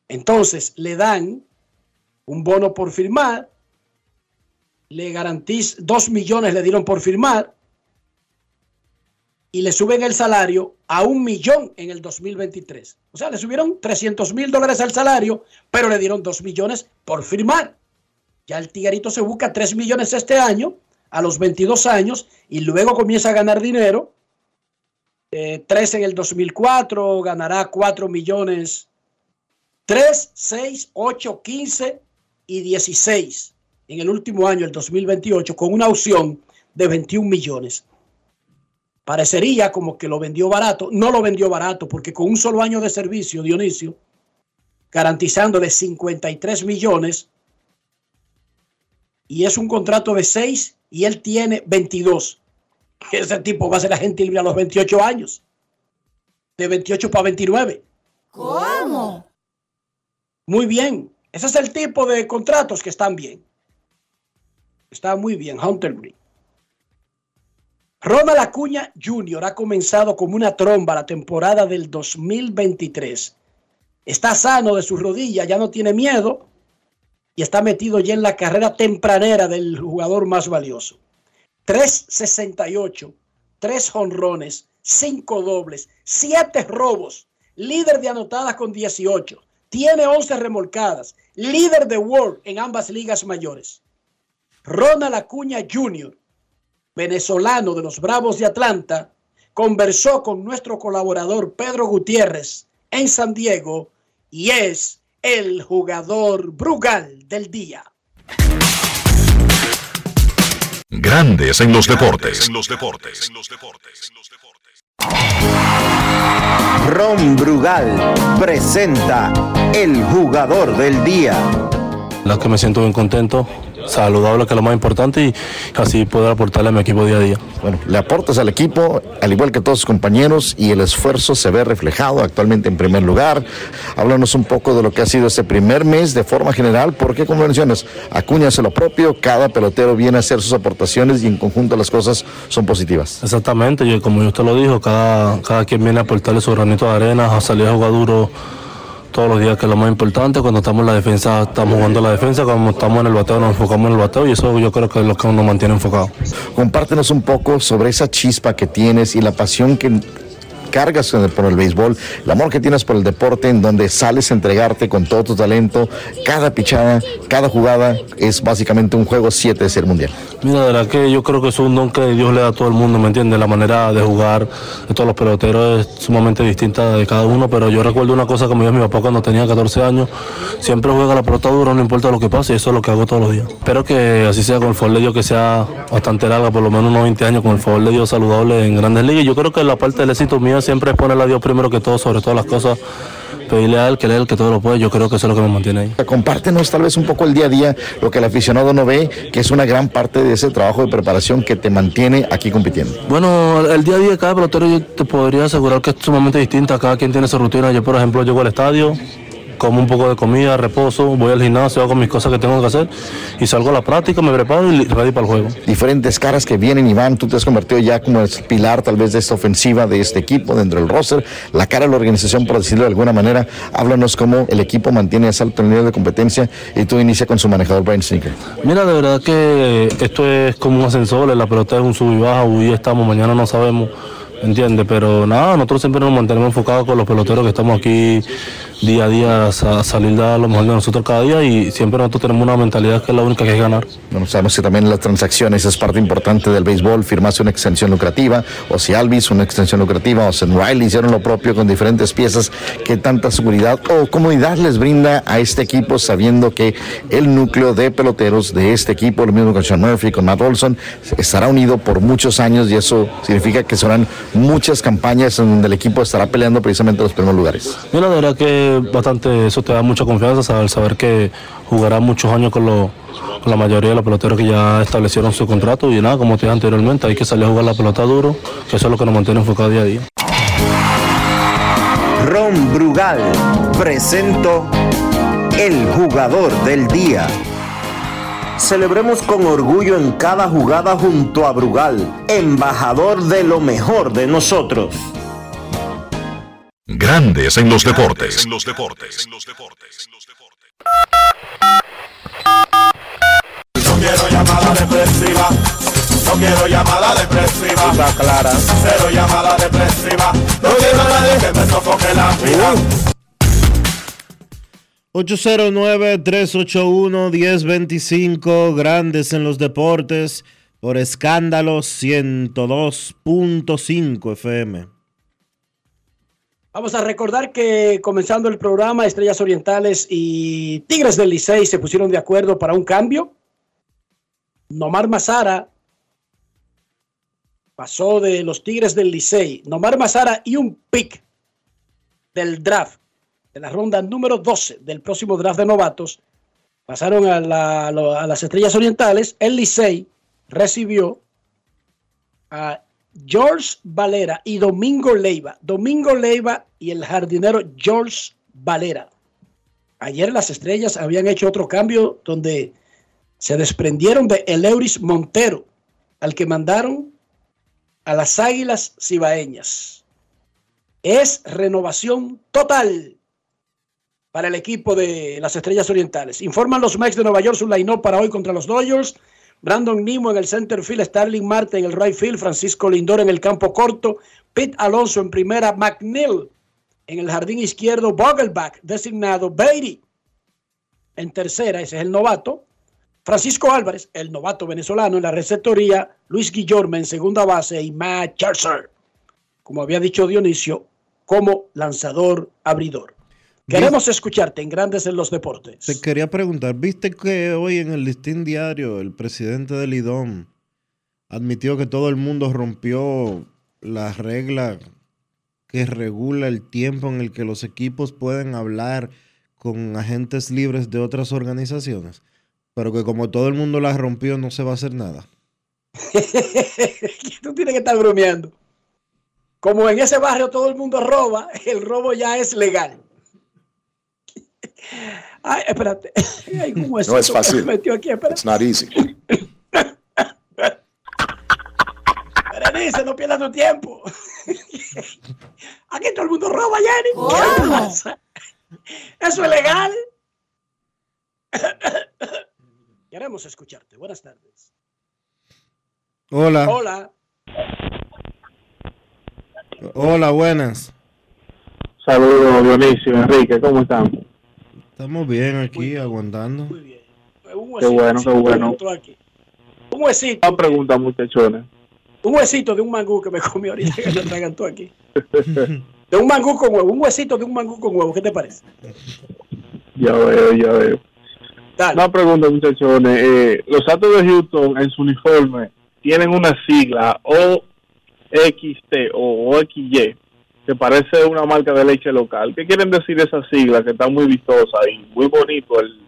Entonces le dan un bono por firmar, le garantizan, dos millones le dieron por firmar y le suben el salario a un millón en el 2023. O sea, le subieron 300 mil dólares al salario, pero le dieron dos millones por firmar. Ya el tiguerito se busca 3 millones este año, a los 22 años, y luego comienza a ganar dinero. Eh, 3 en el 2004, ganará 4 millones. 3, 6, 8, 15 y 16 en el último año, el 2028, con una opción de 21 millones. Parecería como que lo vendió barato. No lo vendió barato porque con un solo año de servicio, Dionisio, garantizándole 53 millones, y es un contrato de 6 y él tiene 22. Ese tipo va a ser agente libre a los 28 años. De 28 para 29. ¿Cómo? Muy bien. Ese es el tipo de contratos que están bien. Está muy bien, Hunter Green. Ronald Acuña Jr. ha comenzado como una tromba la temporada del 2023. Está sano de su rodilla, ya no tiene miedo y está metido ya en la carrera tempranera del jugador más valioso. 3.68, 3 jonrones, cinco dobles, siete robos, líder de anotadas con 18, tiene 11 remolcadas, líder de World en ambas ligas mayores. Ronald Acuña Jr., venezolano de los Bravos de Atlanta, conversó con nuestro colaborador Pedro Gutiérrez en San Diego y es el jugador Brugal del día. Grandes en los deportes. En los deportes. Ron Brugal presenta el jugador del día. La que me siento bien contento, saludable, que es lo más importante, y así poder aportarle a mi equipo día a día. Bueno, le aportas al equipo, al igual que todos sus compañeros, y el esfuerzo se ve reflejado actualmente en primer lugar. Háblanos un poco de lo que ha sido este primer mes de forma general, porque como mencionas, Acuña hace lo propio, cada pelotero viene a hacer sus aportaciones y en conjunto las cosas son positivas. Exactamente, y como usted lo dijo, cada, cada quien viene a aportarle su granito de arena, a salir a jugar duro todos los días, que es lo más importante. Cuando estamos en la defensa, estamos jugando la defensa. Cuando estamos en el bateo, nos enfocamos en el bateo y eso yo creo que es lo que nos mantiene enfocado. Compártenos un poco sobre esa chispa que tienes y la pasión que cargas por el béisbol, el amor que tienes por el deporte, en donde sales a entregarte con todo tu talento. Cada pichada, cada jugada es básicamente un juego 7 de ser mundial. Mira, de verdad que yo creo que es un don que Dios le da a todo el mundo, ¿me entiendes? La manera de jugar de todos los peloteros es sumamente distinta de cada uno, pero yo recuerdo una cosa que me dio mi papá cuando tenía 14 años, siempre juega la pelota dura, no importa lo que pase, y eso es lo que hago todos los días. Espero que así sea con el favor de Dios, que sea bastante larga, por lo menos unos 20 años, con el favor de Dios saludable en grandes ligas. Yo creo que la parte del éxito mío siempre es ponerle a Dios primero que todo, sobre todas las cosas, pedirle a Él que Él es el que todo lo puede, yo creo que eso es lo que me mantiene ahí. Compártenos tal vez un poco el día a día, lo que el aficionado no ve, que es una gran parte de ese trabajo de preparación que te mantiene aquí compitiendo. Bueno, el día a día de cada pelotero yo te podría asegurar que es sumamente distinta, cada quien tiene su rutina. Yo, por ejemplo, llego al estadio, como un poco de comida, reposo, voy al gimnasio, hago mis cosas que tengo que hacer y salgo a la práctica, me preparo y ready para el juego. Diferentes caras que vienen y van, tú te has convertido ya como el pilar tal vez de esta ofensiva de este equipo dentro del roster, la cara de la organización por decirlo de alguna manera, háblanos cómo el equipo mantiene ese alto nivel de competencia y tú inicia con su manejador Brian Sneaker. Mira, de verdad que esto es como un ascensor, la pelota es un sub y baja, hoy estamos, mañana no sabemos. ¿Entiendes? Pero nada, nosotros siempre nos mantenemos enfocados con los peloteros que estamos aquí día a día a salir de lo mejor de nosotros cada día y siempre nosotros tenemos una mentalidad que es la única que es ganar. Bueno, sabemos que también las transacciones es parte importante del béisbol, firmaste una extensión lucrativa, o si Alvis una extensión lucrativa, o si Riley hicieron lo propio con diferentes piezas, ¿qué tanta seguridad o comodidad les brinda a este equipo sabiendo que el núcleo de peloteros de este equipo, lo mismo con Sean Murphy, con Matt Olson, estará unido por muchos años y eso significa que serán muchas campañas en donde el equipo estará peleando precisamente los primeros lugares? Mira, de verdad que bastante, eso te da mucha confianza, saber, saber que jugará muchos años con, lo, con la mayoría de los peloteros que ya establecieron su contrato y nada, como te dije anteriormente, hay que salir a jugar la pelota duro, que eso es lo que nos mantiene enfocados día a día. Ron Brugal presento el jugador del día. Celebremos con orgullo en cada jugada junto a Brugal, embajador de lo mejor de nosotros. Grandes en los deportes. En los deportes. No quiero llamada depresiva. No quiero llamada depresiva. Está clara. Cero llamada depresiva. No quiero a nadie que me sofoque la vida. 809-381-1025, Grandes en los Deportes, por escándalo 102.5 FM. Vamos a recordar que comenzando el programa, Estrellas Orientales y Tigres del Licey se pusieron de acuerdo para un cambio. Nomar Mazara pasó de los Tigres del Licey. Nomar Mazara y un pick del draft, de la ronda número 12 del próximo draft de novatos, pasaron a, la- las Estrellas Orientales. El Licey recibió a George Valera y Domingo Leiva. Domingo Leiva y el jardinero George Valera. Ayer las estrellas habían hecho otro cambio donde se desprendieron de Eleuris Montero, al que mandaron a las Águilas Cibaeñas. Es renovación total para el equipo de las Estrellas Orientales. Informan los Mex de Nueva York su line para hoy contra los Dodgers. Brandon Nimo en el center field, Starling Marte en el right field, Francisco Lindor en el campo corto, Pete Alonso en primera, McNeil en el jardín izquierdo, Vogelback designado, Beatty en tercera, ese es el novato, Francisco Álvarez, el novato venezolano en la receptoría, Luis Guillorme en segunda base y Matt Scherzer, como había dicho Dionisio, como lanzador abridor. Queremos escucharte en Grandes en los Deportes. Te quería preguntar, ¿viste que hoy en el Listín Diario el presidente del IDOM admitió que todo el mundo rompió la regla que regula el tiempo en el que los equipos pueden hablar con agentes libres de otras organizaciones? Pero que como todo el mundo la rompió no se va a hacer nada. Tú tienes que estar bromeando. Como en ese barrio todo el mundo roba, el robo ya es legal. Ay, espérate. Hay un No es fácil. metió aquí, espérate. It's not easy. Berenice, no pierdas tu tiempo. Aquí todo el mundo roba, Jenny. ¿Qué pasa? Eso es legal. Queremos escucharte. Buenas tardes. Hola. Hola. Hola, buenas. Saludos, Dionisio, Enrique, ¿cómo están? Estamos bien aquí, aguantando. Qué bueno, qué bueno. Un huesito. Una pregunta, muchachones. Un huesito de un mangú que me comí ahorita que me atragantó aquí. De un mangú con huevo. Un huesito de un mangú con huevo. ¿Qué te parece? Ya veo, ya veo. Una pregunta, muchachones. Eh, los Astros de Houston en su uniforme tienen una sigla OXT o OXY que parece una marca de leche local. ¿Qué quieren decir esa sigla que está muy vistosa y muy bonito el,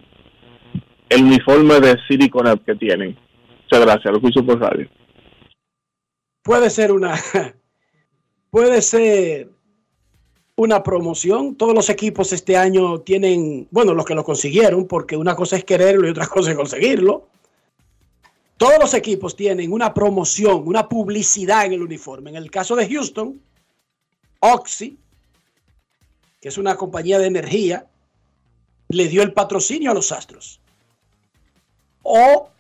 el uniforme de City Connect que tienen? Muchas gracias, lo escucho por radio. Puede ser una. Puede ser una promoción. Todos los equipos este año tienen, bueno, los que lo consiguieron, porque una cosa es quererlo y otra cosa es conseguirlo. Todos los equipos tienen una promoción, una publicidad en el uniforme. En el caso de Houston, Oxy, que es una compañía de energía, le dio el patrocinio a los Astros. O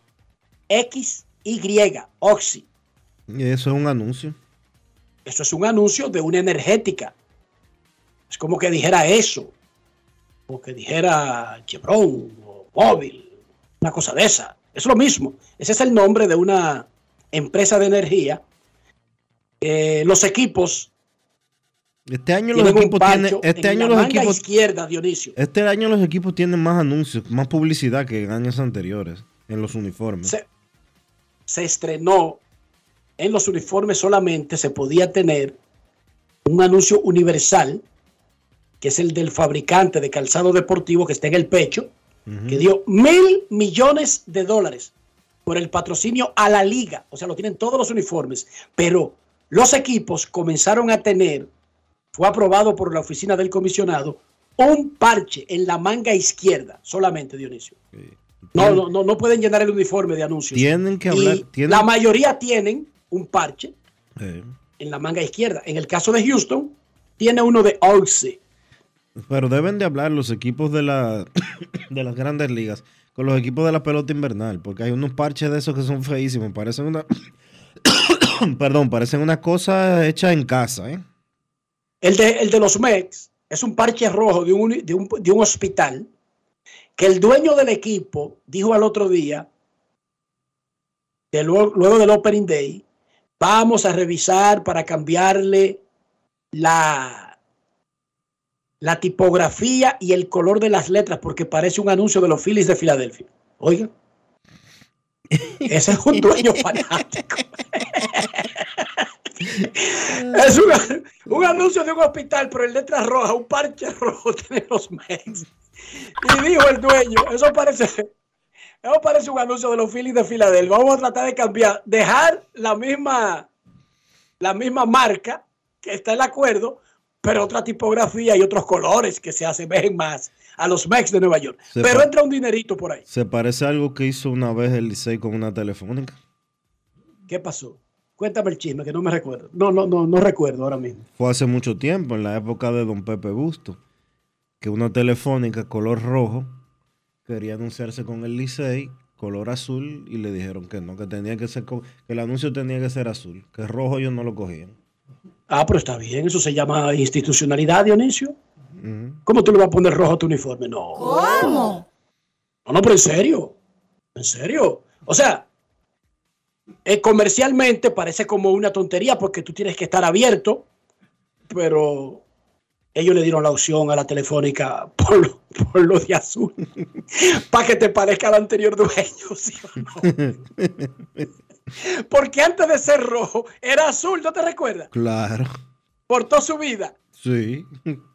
X Y, Oxy. Y eso es un anuncio. Eso es un anuncio de una energética. Es como que dijera eso. O que dijera Chevron o Móvil. Una cosa de esa. Es lo mismo. Ese es el nombre de una empresa de energía. Eh, los equipos Este año los equipos tienen, este año los equipos, izquierda, Dionisio. este año los equipos tienen más anuncios, más publicidad que en años anteriores en los uniformes. se, se estrenó en los uniformes solamente se podía tener un anuncio universal, que es el del fabricante de calzado deportivo que está en el pecho, que dio mil millones de dólares por el patrocinio a la liga. O sea, lo tienen todos los uniformes. Pero los equipos comenzaron a tener, fue aprobado por la oficina del comisionado, un parche en la manga izquierda, solamente, Dionisio. No, no, no, no pueden llenar el uniforme de anuncios. Tienen que hablar, tienen- La mayoría tienen un parche en la manga izquierda. En el caso de Houston, tiene uno de Oxy. pero deben de hablar los equipos de la de las grandes ligas con los equipos de la pelota invernal, porque hay unos parches de esos que son feísimos, parecen una perdón, parecen una cosa hecha en casa, ¿eh? El de, el de los Mex es un parche rojo de un, uni- de, un, de un hospital que el dueño del equipo dijo al otro día, de luego, luego del Opening Day, vamos a revisar para cambiarle la, la tipografía y el color de las letras porque parece un anuncio de los Phillies de Filadelfia. Oiga. Ese es un dueño fanático. Es una- un anuncio de un hospital, pero en letras rojas, un parche rojo tiene los Mex. Y dijo el dueño, eso parece, eso parece un anuncio de los Phillies de Filadelfia. Vamos a tratar de cambiar, dejar la misma, la misma marca que está el acuerdo, pero otra tipografía y otros colores que se asemejen más a los Mex de Nueva York. Se pero entra un dinerito por ahí. Se parece a algo que hizo una vez el Licey con una telefónica. ¿Qué pasó? Cuéntame el chisme, que no me recuerdo. No, no, no, no recuerdo ahora mismo. Fue hace mucho tiempo, en la época de Don Pepe Busto, que una telefónica color rojo quería anunciarse con el Licey color azul y le dijeron que no, que tenía que ser que el anuncio tenía que ser azul, que rojo ellos no lo cogían. Ah, pero está bien, eso se llama institucionalidad, Dionisio. Ujú. ¿Cómo tú le vas a poner rojo a tu uniforme? No. ¿Cómo? No, no, pero en serio. En serio. O sea, eh, comercialmente parece como una tontería porque tú tienes que estar abierto, pero ellos le dieron la opción a la telefónica por lo, por lo de azul, para que te parezca al anterior dueño, ¿sí o no? Porque antes de ser rojo era azul, ¿no te recuerdas? Claro, Por toda su vida. sí.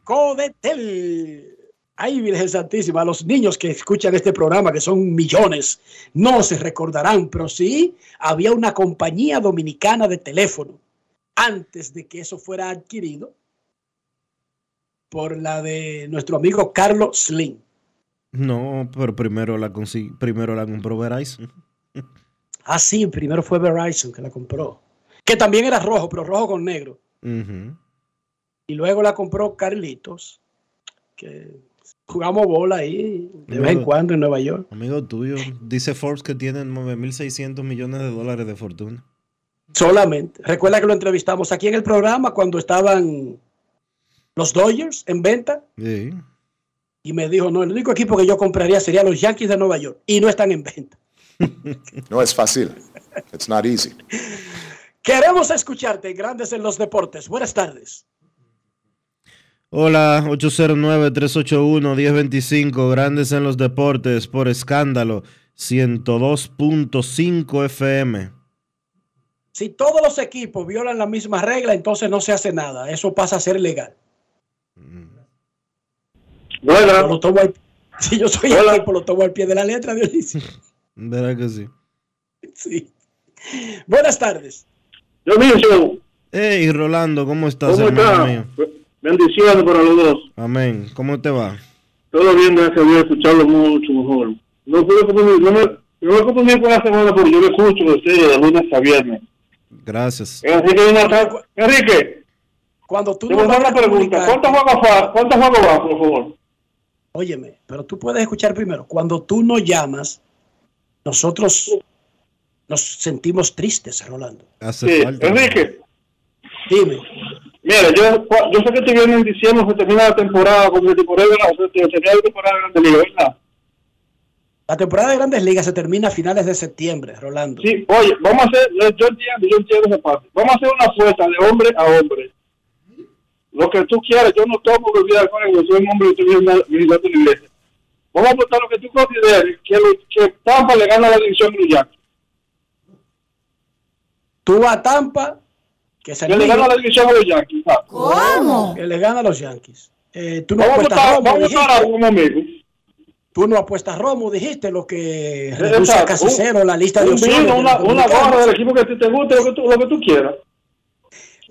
Codetel. Ay, Virgen Santísima, los niños que escuchan este programa, que son millones, no se recordarán, pero sí había una compañía dominicana de teléfono antes de que eso fuera adquirido por la de nuestro amigo Carlos Slim. No, pero primero la primero la compró Verizon. Ah, sí, primero fue Verizon que la compró, que también era rojo, pero rojo con negro. Y luego la compró Carlitos, que jugamos bola ahí de vez en cuando en Nueva York. Amigo tuyo, dice Forbes que tiene 9.600 millones de dólares de fortuna. Solamente. Recuerda que lo entrevistamos aquí en el programa cuando estaban los Dodgers en venta Sí. y me dijo, no, el único equipo que yo compraría sería los Yankees de Nueva York y no están en venta. No es fácil. It's not easy. Queremos escucharte, Grandes en los Deportes. Buenas tardes. Hola, 809-381-1025, Grandes en los Deportes, por escándalo, 102.5 FM. Si todos los equipos violan la misma regla, entonces no se hace nada. Eso pasa a ser legal. Tomo al- si yo soy Hola. equipo, lo tomo al pie de la letra, Dionisio. ¿Verdad que sí? Sí. Buenas tardes. Dionisio, Hey, Rolando, ¿cómo estás, ¿cómo hermano está? mío? Bendiciones para los dos. Amén. ¿Cómo te va? Todo bien, gracias a Dios, escucharlo mucho mejor. No puedo no me, no me por la semana porque yo lo escucho de ustedes de lunes a viernes. Gracias. Enrique, una ta- Enrique, Cuando tú te no voy a una a pregunta. ¿Cuántos juegos va, cuántos juegos va, por favor? Óyeme, pero tú puedes escuchar primero. Cuando tú nos llamas, nosotros nos sentimos tristes, Rolando. Hace Sí, falta. Enrique, Dime. Mira, yo, yo sé que te viene en diciembre, se termina la temporada, se temporada, se termina la temporada de Grande Liga, ¿verdad? La temporada de Grandes Ligas se termina a finales de septiembre, Rolando. Sí, oye, vamos a hacer, yo, entiendo, yo entiendo esa parte. Vamos a hacer una apuesta de hombre a hombre. Lo que tú quieras, yo no tomo bebida alcohólica, yo soy un hombre y estoy vigilando la iglesia. Vamos a apostar lo que tú consideres que, lo- que Tampa le gana la división Yankees. Tú vas a Tampa, que se Que le gana la división a los Yankees. ¿sabes? ¿Cómo? que le gana a los Yankees. Eh, tú no Vamos a apuestas votar, Romo, vamos a como amigos. Tú no apuestas Romo, dijiste, lo que reduce a casi cero la lista de un opciones. vino, de una, los una dominicanos. gorra del equipo que a ti te guste, lo que tú, lo que tú quieras.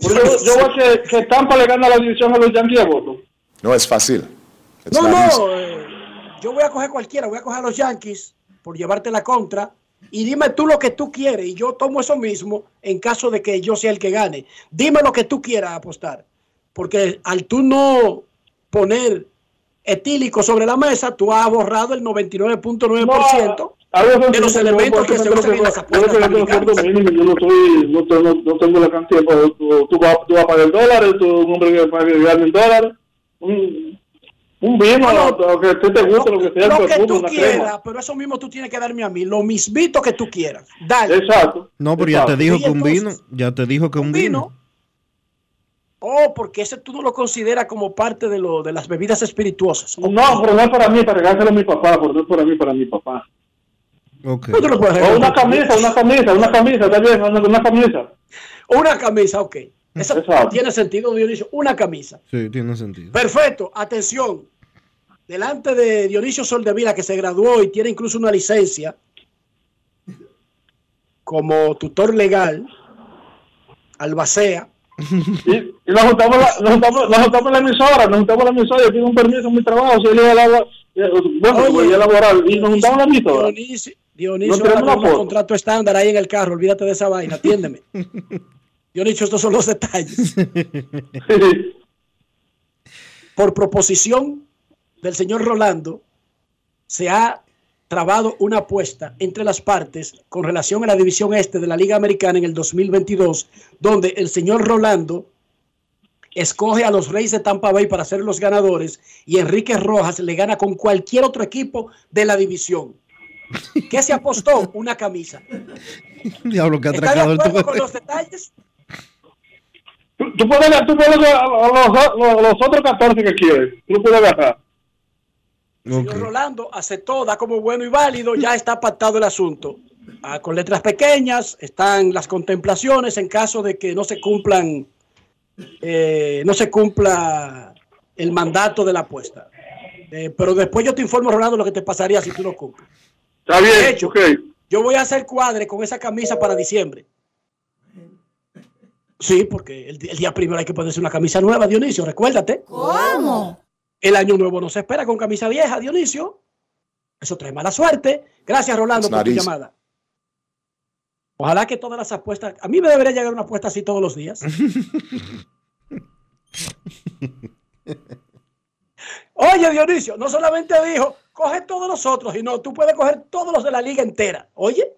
Porque yo, yo voy a que, que Tampa le gana la división a los Yankees de Boston. No es fácil. It's No, no, eh, yo voy a coger cualquiera, voy a coger a los Yankees por llevarte la contra y dime tú lo que tú quieres y yo tomo eso mismo en caso de que yo sea el que gane. Dime lo que tú quieras apostar, porque al tú no poner etílico sobre la mesa, tú has borrado el 99.9% de los elementos que se usan en las apuestas. Yo no, soy, no, tengo, no tengo la cantidad, tú, tú, vas, tú vas a pagar dólares, tú eres un hombre que va a pagar. Un, un vino, lo que ti te guste, lo, que sea, Lo que perfume, tú una quieras, crema. pero eso mismo tú tienes que darme a mí, lo mismito que tú quieras. Dale. Exacto. No, pero ya te dijo que un vino. Ya te dijo que un vino. Oh, porque ese tú no lo consideras como parte de, lo, de las bebidas espirituosas. No, pero no es para mí, para regárselo a mi papá, pero no es para mí, para mi papá. Ok. No te lo puedes O regalar. una camisa, una camisa, una camisa, está bien, una, una camisa. Una camisa, ok. Esa Exacto. tiene sentido, Dionisio. Una camisa. Sí, tiene sentido. Perfecto, atención. Delante de Dionisio Soldevila, que se graduó y tiene incluso una licencia como tutor legal, albacea. Y, y nos juntamos, la, nos, juntamos, nos juntamos la emisora, nos juntamos la emisora, yo tengo un permiso en mi trabajo, a la- eh, bueno, Oye, voy a laborar, y nos juntamos la emisora. Dionisio, Dionisio una un contrato estándar ahí en el carro, olvídate de esa vaina, atiéndeme. Dionisio, estos son los detalles. Por proposición del señor Rolando, se ha trabado una apuesta entre las partes con relación a la división este de la Liga Americana en el 2022, donde el señor Rolando escoge a los Reyes de Tampa Bay para ser los ganadores y Enrique Rojas le gana con cualquier otro equipo de la división. ¿Qué se apostó? Una camisa. Diablo, que ¿Está de acuerdo con los detalles? Tú puedes, tú puedes los, los, los otros 14 que quieres. Tú puedes agarrar. Señor Rolando aceptó, da como bueno y válido, ya está pactado el asunto. Ah, con letras pequeñas están las contemplaciones en caso de que no se cumplan, eh, no se cumpla el mandato de la apuesta. Eh, pero después yo te informo, Rolando, lo que te pasaría si tú no cumples. Está bien, De hecho, ok. yo voy a hacer cuadre con esa camisa para diciembre. Sí, porque el día primero hay que ponerse una camisa nueva, Dionisio, recuérdate. ¿Cómo? El año nuevo no se espera con camisa vieja, Dionisio. Eso trae mala suerte. Gracias, Rolando, por tu llamada. Ojalá que todas las apuestas. A mí me debería llegar una apuesta así todos los días. Oye, Dionisio, no solamente dijo, coge todos los otros, y no, tú puedes coger todos los de la liga entera. Oye,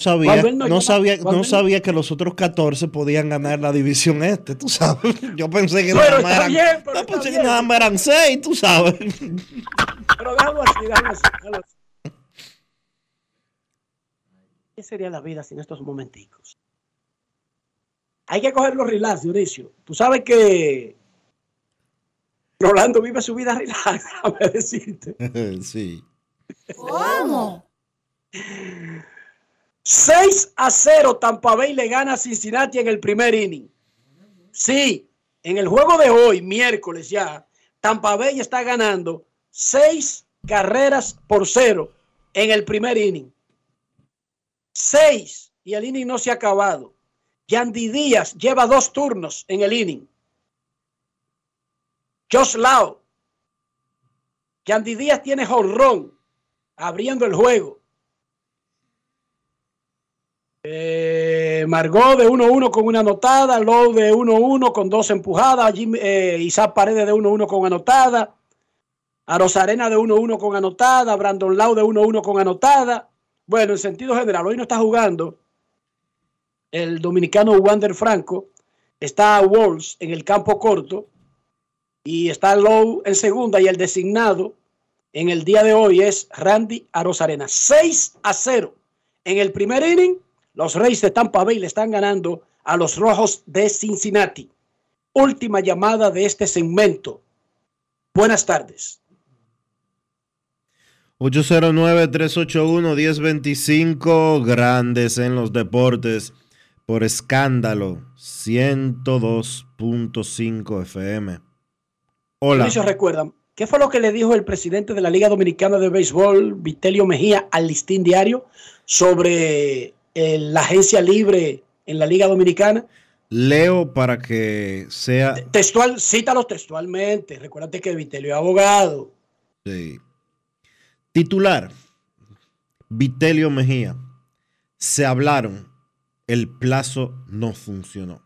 sabía, no sabía, no él- sabía que los otros 14 podían ganar la división este, tú sabes. Yo pensé que nada más eran, bien, yo pensé que nada más eran 6, tú sabes. pero déjalo así, déjalo así. déjalo así. ¿Qué sería la vida sin estos momenticos? Hay que cogerlo relax, Dionisio. Tú sabes que Rolando vive su vida relax, déjame decirte. sí. ¿Cómo? 6 a 0 Tampa Bay le gana a Cincinnati en el primer inning. Sí, en el juego de hoy, miércoles ya, Tampa Bay está ganando 6 carreras por cero en el primer inning. 6 y el inning no se ha acabado. Yandy Díaz lleva dos turnos en el inning. Josh Lau. Yandy Díaz tiene jonrón abriendo el juego. Eh, Margot de 1-1 con una anotada, Lowe de 1-1 con dos empujadas, Jim, eh, Isaac Paredes de 1-1 con anotada, Arosarena de 1-1 con anotada, Brandon Lau de 1-1 con anotada. Bueno, en sentido general, hoy no está jugando el dominicano Wander Franco, está Walls en el campo corto y está Lowe en segunda y el designado en el día de hoy es Randy Arosarena. 6 a 0 en el primer inning. Los Reyes de Tampa Bay le están ganando a los Rojos de Cincinnati. Última llamada de este segmento. Buenas tardes. 809-381-1025, grandes en los deportes, por escándalo, 102.5 FM. Hola. Dionisio, recuerdan, ¿qué fue lo que le dijo el presidente de la Liga Dominicana de Béisbol, Vitelio Mejía, al listín diario sobre la agencia libre en la Liga Dominicana. Leo para que sea. Textual, cítalo textualmente. Recuérdate que Vitelio es abogado. Sí. Titular: Vitelio Mejía. Se hablaron. El plazo no funcionó.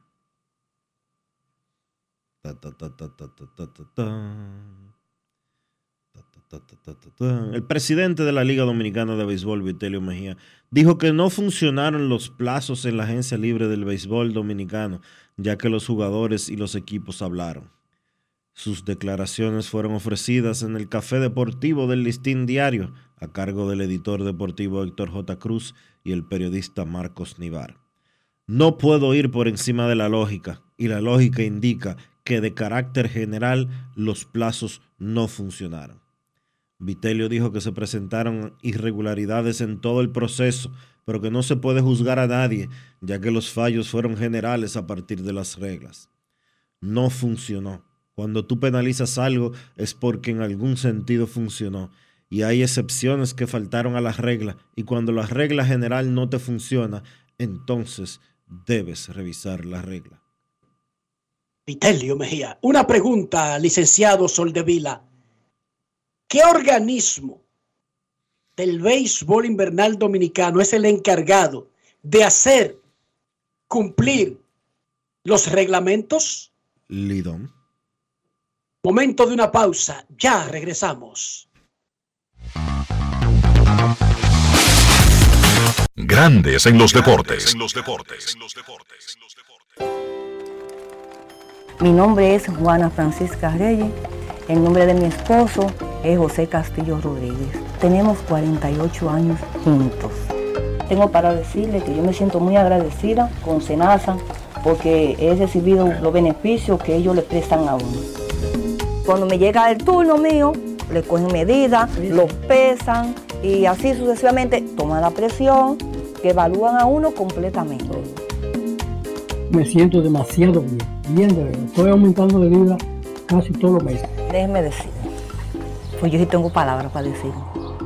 El presidente de la Liga Dominicana de Béisbol, Vitelio Mejía, dijo que no funcionaron los plazos en la agencia libre del béisbol dominicano, ya que los jugadores y los equipos hablaron. Sus declaraciones fueron ofrecidas en el Café Deportivo del Listín Diario, a cargo del editor deportivo Héctor J. Cruz y el periodista Marcos Nivar. No puedo ir por encima de la lógica, y la lógica indica que de carácter general los plazos no funcionaron. Vitelio dijo que se presentaron irregularidades en todo el proceso, pero que no se puede juzgar a nadie, ya que los fallos fueron generales a partir de las reglas. No funcionó. Cuando tú penalizas algo es porque en algún sentido funcionó. Y hay excepciones que faltaron a las reglas. Y cuando la regla general no te funciona, entonces debes revisar la regla. Vitelio Mejía. Una pregunta, licenciado Soldevila. ¿Qué organismo del béisbol invernal dominicano es el encargado de hacer cumplir los reglamentos? Lidón. Momento de una pausa. Ya regresamos. Grandes en los deportes. Mi nombre es Juana Francisca Reyes. El nombre de mi esposo es José Castillo Rodríguez. Tenemos 48 años juntos. Tengo para decirle que yo me siento muy agradecida con Senasa porque he recibido los beneficios que ellos le prestan a uno. Cuando me llega el turno mío, le cogen medidas, los pesan y así sucesivamente toman la presión, que evalúan a uno completamente. Me siento demasiado bien, bien de verdad. Estoy aumentando de vida casi todos los meses. Déjeme decir, pues yo sí tengo palabras para decir,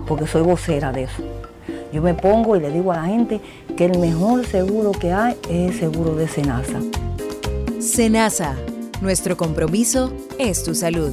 porque soy vocera de eso. Yo me pongo y le digo a la gente que el mejor seguro que hay es el seguro de Senasa. Senasa, nuestro compromiso es tu salud.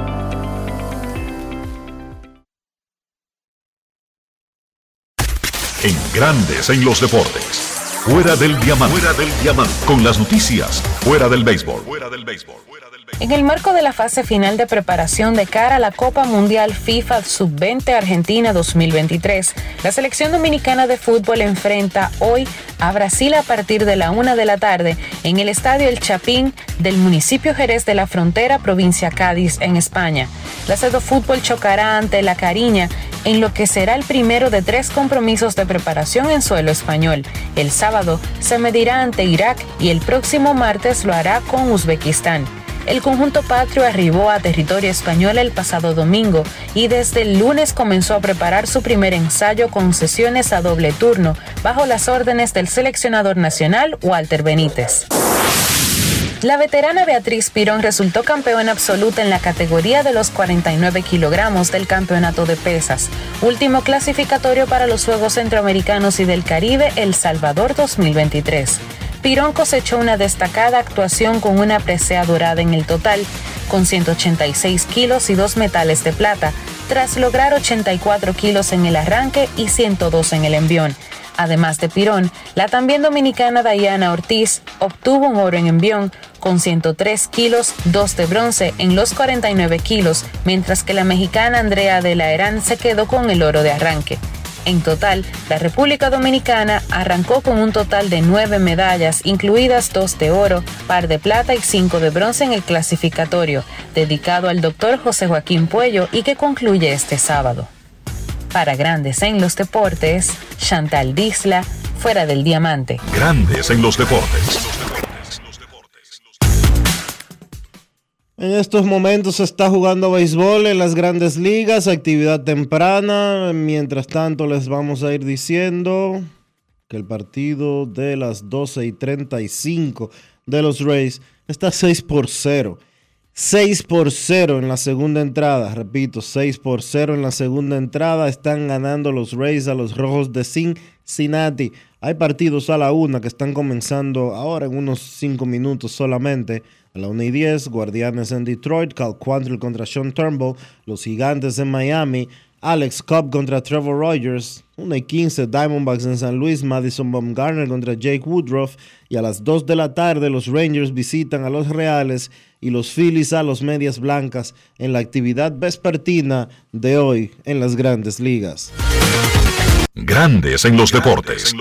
En Grandes en los deportes. Fuera del diamante. Fuera del diamante. Con las noticias. Fuera del béisbol. Fuera del béisbol. En el marco de la fase final de preparación de cara a la Copa Mundial FIFA Sub-20 Argentina 2023, la selección dominicana de fútbol enfrenta hoy a Brasil a partir de la una de la tarde en el Estadio El Chapín del municipio Jerez de la Frontera, provincia Cádiz, en España. La Cedo Fútbol chocará ante la Cariña en lo que será el primero de tres compromisos de preparación en suelo español. El sábado se medirá ante Irak y el próximo martes lo hará con Uzbekistán. El conjunto patrio arribó a territorio español el pasado domingo y desde el lunes comenzó a preparar su primer ensayo con sesiones a doble turno bajo las órdenes del seleccionador nacional Walter Benítez. La veterana Beatriz Pirón resultó campeona absoluta en la categoría de los 49 kilogramos del Campeonato de Pesas, último clasificatorio para los Juegos Centroamericanos y del Caribe El Salvador 2023. Pirón cosechó una destacada actuación con una presea dorada en el total, con 186 kilos y dos metales de plata, tras lograr 84 kilos en el arranque y 102 en el envión. Además de Pirón, la también dominicana Diana Ortiz obtuvo un oro en envión con 103 kilos, 2 de bronce en los 49 kilos, mientras que la mexicana Andrea de la se quedó con el oro de arranque. En total, la República Dominicana arrancó con un total de nueve medallas, incluidas dos de oro, par de plata y cinco de bronce en el clasificatorio, dedicado al doctor José Joaquín Puello y que concluye este sábado. Para Grandes en los Deportes, Chantal Disla, fuera del diamante. Grandes en los deportes. En estos momentos se está jugando béisbol en las grandes ligas, actividad temprana. Mientras tanto, les vamos a ir diciendo que el partido de las 12 y 35 de los Rays está 6 por 0. 6 por 0 en la segunda entrada. Repito, 6 por 0 en la segunda entrada. Están ganando los Rays a los Rojos de Cincinnati. Hay partidos a la una que están comenzando ahora en unos 5 minutos solamente. A la 1 y 10, Guardianes en Detroit, Cal Quantrill contra Sean Turnbull, Los Gigantes en Miami, Alex Cobb contra Trevor Rogers, 1 y 15, Diamondbacks en San Luis, Madison Baumgartner contra Jake Woodruff, y a las 2 de la tarde los Rangers visitan a los Reales y los Phillies a los Medias Blancas en la actividad vespertina de hoy en las grandes ligas. Grandes en los deportes.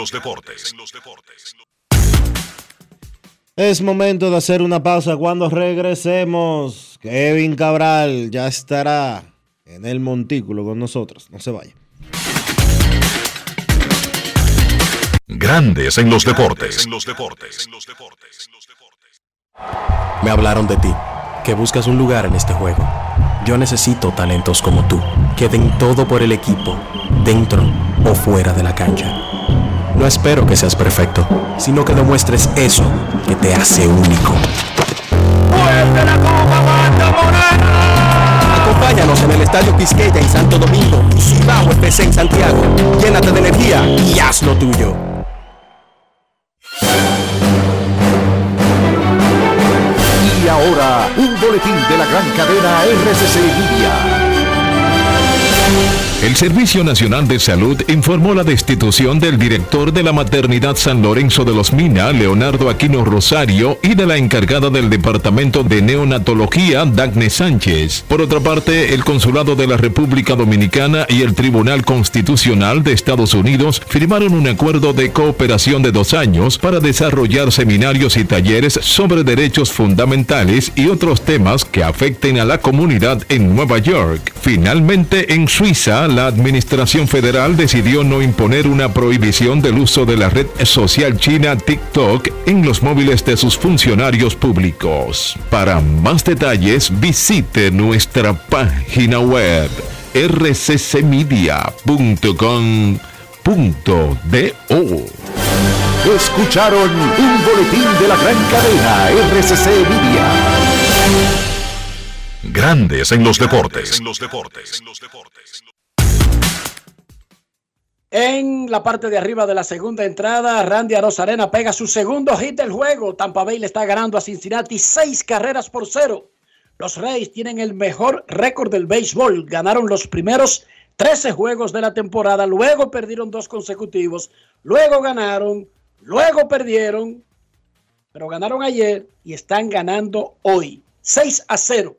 Es momento de hacer una pausa. Cuando regresemos, Kevin Cabral ya estará en el montículo con nosotros. No se vaya. Grandes en los deportes. Me hablaron de ti, que buscas un lugar en este juego. Yo necesito talentos como tú, que den todo por el equipo, dentro o fuera de la cancha. No espero que seas perfecto, sino que demuestres eso que te hace único. ¡Fuerte la copa, banda morena! Acompáñanos en el Estadio Quisqueya en Santo Domingo y Cibao FC en Santiago. Llénate de energía y haz lo tuyo. Y ahora, un boletín de la gran cadena RCC Libia. El Servicio Nacional de Salud informó la destitución del director de la Maternidad San Lorenzo de los Mina, Leonardo Aquino Rosario, y de la encargada del Departamento de Neonatología, Dagne Sánchez. Por otra parte, el Consulado de la República Dominicana y el Tribunal Constitucional de Estados Unidos firmaron un acuerdo de cooperación de dos años para desarrollar seminarios y talleres sobre derechos fundamentales y otros temas que afecten a la comunidad en Nueva York. Finalmente, en Suiza, la Administración Federal decidió no imponer una prohibición del uso de la red social china TikTok en los móviles de sus funcionarios públicos. Para más detalles, visite nuestra página web rccmedia.com.do. Escucharon un boletín de la gran cadena RCC Media. Grandes en los deportes. En la parte de arriba de la segunda entrada, Randy Arozarena pega su segundo hit del juego. Tampa Bay le está ganando a Cincinnati seis carreras por cero. Los Reyes tienen el mejor récord del béisbol. Ganaron los primeros 13 juegos de la temporada, luego perdieron dos consecutivos, luego ganaron, luego perdieron, pero ganaron ayer y están ganando hoy. 6 a 0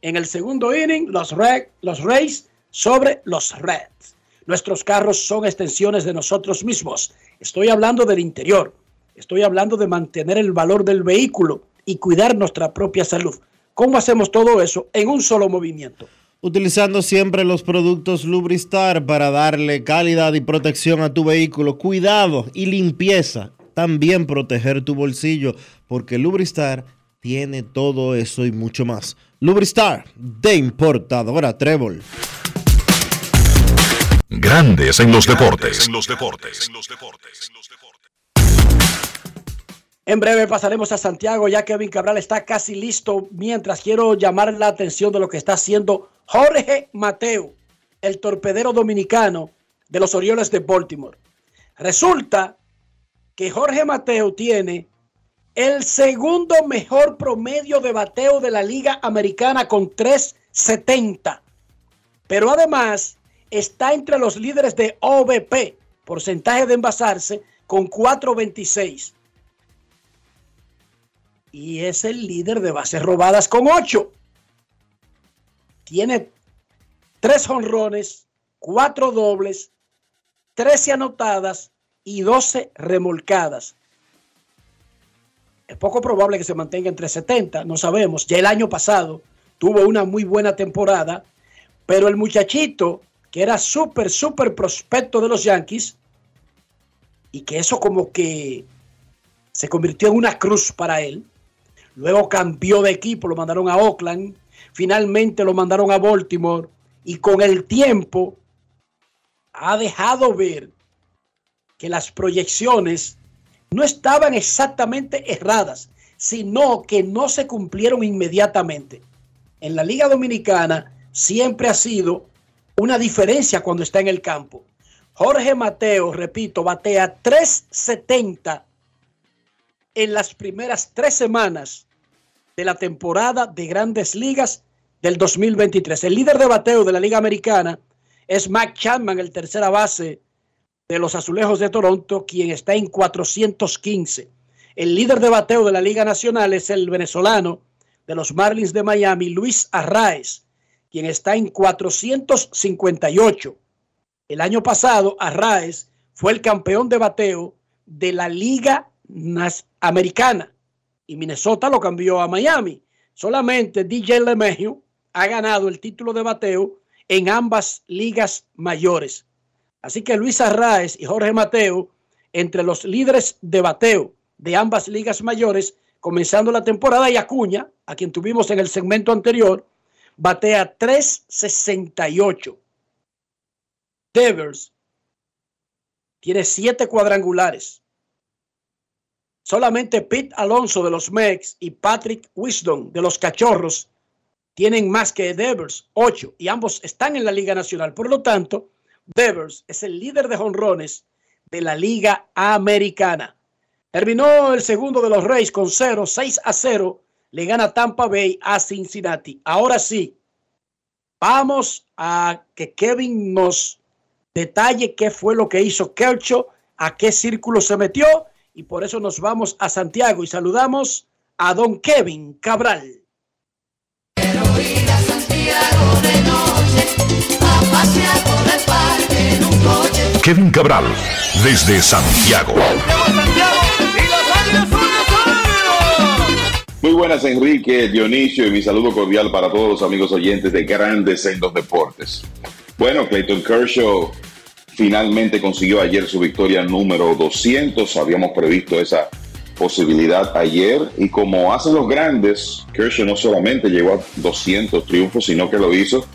en el segundo inning, los, Re los Rays sobre los Reds. Nuestros carros son extensiones de nosotros mismos. Estoy hablando del interior. Estoy hablando de mantener el valor del vehículo y cuidar nuestra propia salud. ¿Cómo hacemos todo eso en un solo movimiento? Utilizando siempre los productos Lubristar para darle calidad y protección a tu vehículo, cuidado y limpieza. También proteger tu bolsillo, porque Lubristar tiene todo eso y mucho más. Lubristar de importadora Trébol. Grandes en los deportes. En breve pasaremos a Santiago, ya Kevin Cabral está casi listo. Mientras quiero llamar la atención de lo que está haciendo Jorge Mateo, el torpedero dominicano de los Orioles de Baltimore. Resulta que Jorge Mateo tiene el segundo mejor promedio de bateo de la Liga Americana con 370. Pero además está entre los líderes de OVP, porcentaje de envasarse, con 4.26. Y es el líder de bases robadas con 8. Tiene 3 honrones, 4 dobles, 13 anotadas y 12 remolcadas. Es poco probable que se mantenga entre 70, no sabemos. Ya el año pasado tuvo una muy buena temporada, pero el muchachito que era súper, súper prospecto de los Yankees, y que eso como que se convirtió en una cruz para él. Luego cambió de equipo, lo mandaron a Oakland, finalmente lo mandaron a Baltimore, y con el tiempo ha dejado ver que las proyecciones no estaban exactamente erradas, sino que no se cumplieron inmediatamente. En la Liga Dominicana siempre ha sido una diferencia cuando está en el campo. Jorge Mateo, repito, batea 370 en las primeras tres semanas de la temporada de grandes ligas del 2023. El líder de bateo de la Liga Americana es Mac Chapman, el tercera base de los Azulejos de Toronto, quien está en 415. El líder de bateo de la Liga Nacional es el venezolano de los Marlins de Miami, Luis Arraez, quien está en 458. El año pasado, Arraez fue el campeón de bateo de la Liga Americana y Minnesota lo cambió a Miami. Solamente DJ LeMahieu ha ganado el título de bateo en ambas ligas mayores. Así que Luis Arraez y Jorge Mateo, entre los líderes de bateo de ambas ligas mayores, comenzando la temporada, y Acuña, a quien tuvimos en el segmento anterior, batea 368. Devers tiene siete cuadrangulares. Solamente Pete Alonso de los Mex y Patrick Wisdom de los Cachorros tienen más que Devers, 8, y ambos están en la Liga Nacional. Por lo tanto, Devers es el líder de jonrones de la Liga Americana. Terminó el segundo de los Reyes con 0, 6 a 0. Le gana Tampa Bay a Cincinnati. Ahora sí, vamos a que Kevin nos detalle qué fue lo que hizo Kershaw, a qué círculo se metió y por eso nos vamos a Santiago y saludamos a don Kevin Cabral. Kevin Cabral, desde Santiago. Muy buenas Enrique, Dionisio y mi saludo cordial para todos los amigos oyentes de Grandes en los Deportes. Bueno, Clayton Kershaw finalmente consiguió ayer su victoria número 200. Habíamos previsto esa posibilidad ayer y como hacen los grandes, Kershaw no solamente llegó a 200 triunfos, sino que lo hizo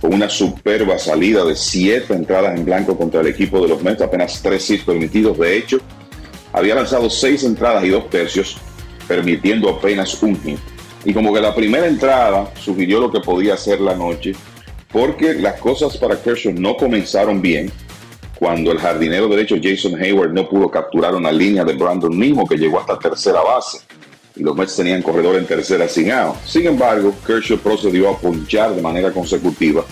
con una superba salida de siete entradas en blanco contra el equipo de los Mets, apenas tres hits permitidos. De hecho, había lanzado seis entradas y dos tercios, permitiendo apenas un hit. Y como que la primera entrada sugirió lo que podía ser la noche, porque las cosas para Kershaw no comenzaron bien cuando el jardinero derecho Jason Hayward no pudo capturar una línea de Brandon Nimo que llegó hasta tercera base. Y los Mets tenían corredor en tercera sin. Sin embargo, Kershaw procedió a punchar de manera consecutiva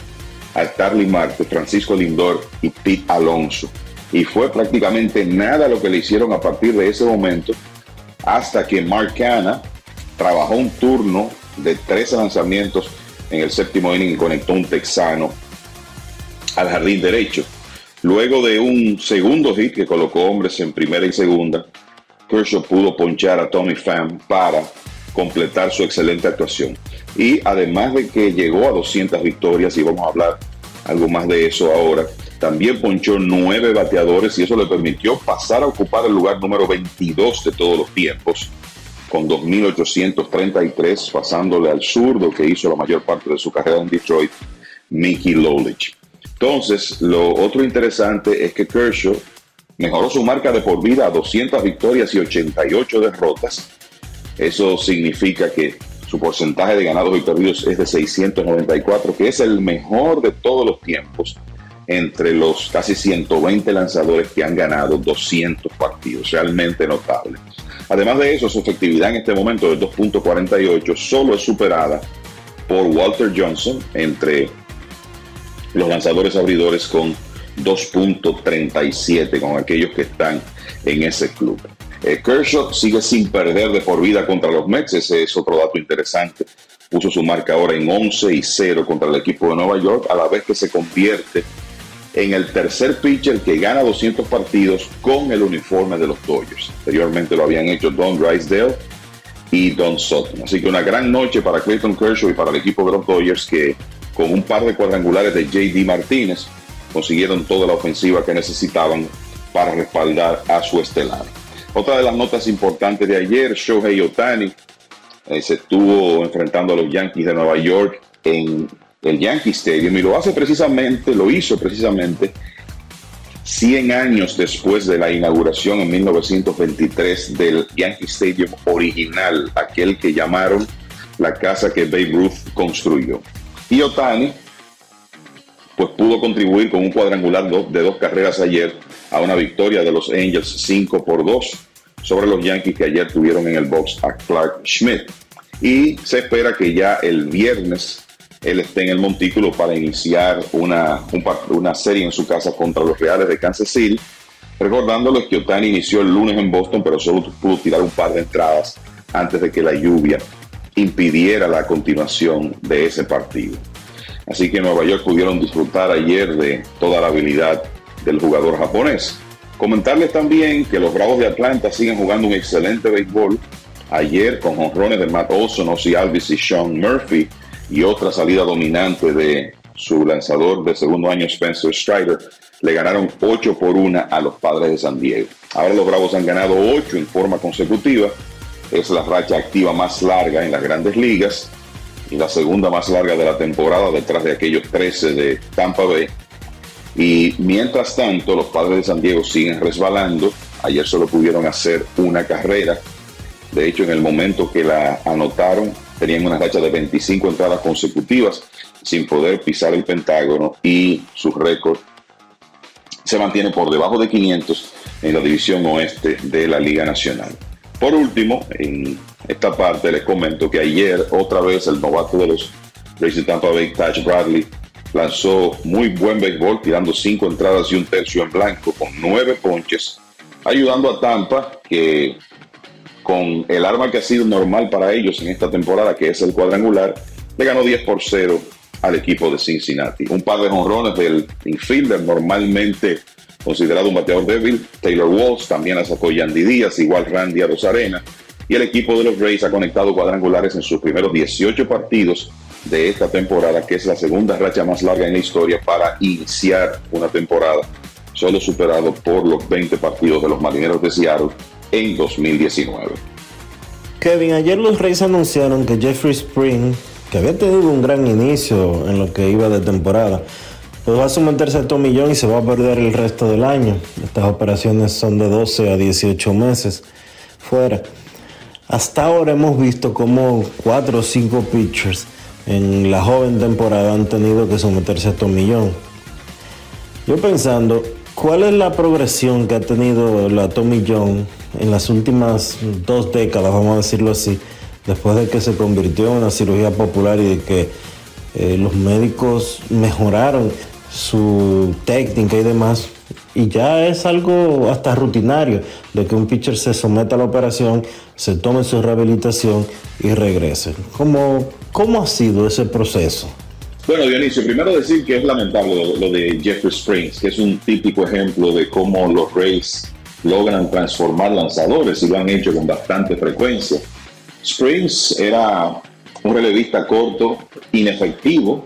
a Starling Marte, Francisco Lindor y Pete Alonso. Y fue prácticamente nada lo que le hicieron a partir de ese momento hasta que Mark Canna trabajó un turno de 13 lanzamientos en el séptimo inning y conectó un texano al jardín derecho. Luego de un segundo hit que colocó hombres en primera y segunda, Kershaw pudo ponchar a Tommy Pham para completar su excelente actuación. Y además de que llegó a 200 victorias, y vamos a hablar algo más de eso ahora, también ponchó nueve bateadores y eso le permitió pasar a ocupar el lugar número 22 de todos los tiempos, con 2.833, pasándole al zurdo que hizo la mayor parte de su carrera en Detroit, Mickey Lolich. Entonces, lo otro interesante es que Kershaw mejoró su marca de por vida a 200 victorias y 88 derrotas. Eso significa que su porcentaje de ganados y perdidos es de 694, que es el mejor de todos los tiempos entre los casi 120 lanzadores que han ganado 200 partidos. Realmente notable. Además de eso, su efectividad en este momento de 2.48 solo es superada por Walter Johnson entre los lanzadores abridores con 2.37 con aquellos que están en ese club. Eh, Kershaw sigue sin perder de por vida contra los Mets, ese es otro dato interesante. Puso su marca ahora en 11 y 0 contra el equipo de Nueva York, a la vez que se convierte en el tercer pitcher que gana 200 partidos con el uniforme de los Dodgers. Anteriormente lo habían hecho Don Drysdale y Don Sutton. Así que una gran noche para Clayton Kershaw y para el equipo de los Dodgers que con un par de cuadrangulares de JD Martínez, consiguieron toda la ofensiva que necesitaban para respaldar a su estelar. Otra de las notas importantes de ayer, Shohei Otani eh, se estuvo enfrentando a los Yankees de Nueva York en el Yankee Stadium y lo hace precisamente, lo hizo precisamente 100 años después de la inauguración en 1923 del Yankee Stadium original, aquel que llamaron la casa que Babe Ruth construyó. Y Otani, pues pudo contribuir con un cuadrangular de dos carreras ayer a una victoria de los Angels 5 por 2 sobre los Yankees que ayer tuvieron en el box a Clark Schmidt. Y se espera que ya el viernes él esté en el montículo para iniciar una, una serie en su casa contra los Reales de Kansas City. Recordándoles que Otani inició el lunes en Boston, pero solo pudo tirar un par de entradas antes de que la lluvia impidiera la continuación de ese partido. Así que en Nueva York pudieron disfrutar ayer de toda la habilidad del jugador japonés. Comentarles también que los Bravos de Atlanta siguen jugando un excelente béisbol. Ayer con jonrones de Matt Olson, Ozzy Alvis y Sean Murphy y otra salida dominante de su lanzador de segundo año Spencer Strider, le ganaron 8 por 1 a los Padres de San Diego. Ahora los Bravos han ganado 8 en forma consecutiva es la racha activa más larga en las grandes ligas y la segunda más larga de la temporada detrás de aquellos 13 de Tampa Bay. Y mientras tanto, los padres de San Diego siguen resbalando Ayer solo pudieron hacer una carrera. De hecho, en el momento que la anotaron, tenían una racha de 25 entradas consecutivas sin poder pisar el Pentágono y su récord se mantiene por debajo de 500 en la división oeste de la Liga Nacional. Por último, en esta parte les comento que ayer otra vez el novato de los Rays de Tampa Bay, Taj Bradley, lanzó muy buen béisbol, tirando cinco entradas y un tercio en blanco con nueve ponches, ayudando a Tampa que con el arma que ha sido normal para ellos en esta temporada, que es el cuadrangular, le ganó 10 por 0 al equipo de Cincinnati. Un par de jonrones del infielder, normalmente considerado un bateador débil, Taylor Walsh, también la sacó Yandy Díaz, igual Randy Arozarena, y el equipo de los Rays ha conectado cuadrangulares en sus primeros 18 partidos de esta temporada, que es la segunda racha más larga en la historia para iniciar una temporada, solo superado por los 20 partidos de los Marineros de Seattle en 2019. Kevin, ayer los Rays anunciaron que Jeffrey Spring, que había tenido un gran inicio en lo que iba de temporada, pues va a someterse a tomillón y se va a perder el resto del año. Estas operaciones son de 12 a 18 meses fuera. Hasta ahora hemos visto como 4 o 5 pitchers en la joven temporada han tenido que someterse a tomillón. Yo pensando, ¿cuál es la progresión que ha tenido la tomillón en las últimas dos décadas, vamos a decirlo así, después de que se convirtió en una cirugía popular y de que eh, los médicos mejoraron su técnica y demás? Y ya es algo hasta rutinario de que un pitcher se someta a la operación, se tome su rehabilitación y regrese. ¿Cómo, cómo ha sido ese proceso? Bueno, Dionisio, primero decir que es lamentable lo, de Jeffrey Springs, que es un típico ejemplo de cómo los Rays logran transformar lanzadores y lo han hecho con bastante frecuencia. Springs era un relevista corto, inefectivo,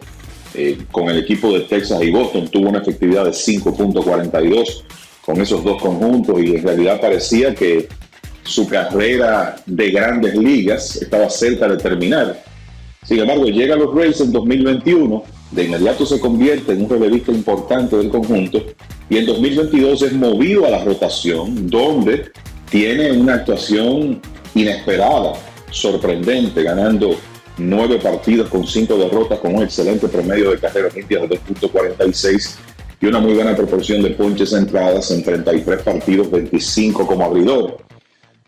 eh, con el equipo de Texas y Boston tuvo una efectividad de 5.42 con esos dos conjuntos y en realidad parecía que su carrera de grandes ligas estaba cerca de terminar. Sin embargo, llega a los Rays en 2021, de inmediato se convierte en un relevista importante del conjunto y en 2022 es movido a la rotación, donde tiene una actuación inesperada, sorprendente, ganando nueve partidos con cinco derrotas, con un excelente promedio de carreras limpias de 2.46 y una muy buena proporción de ponches entradas en 33 partidos, 25 como abridor.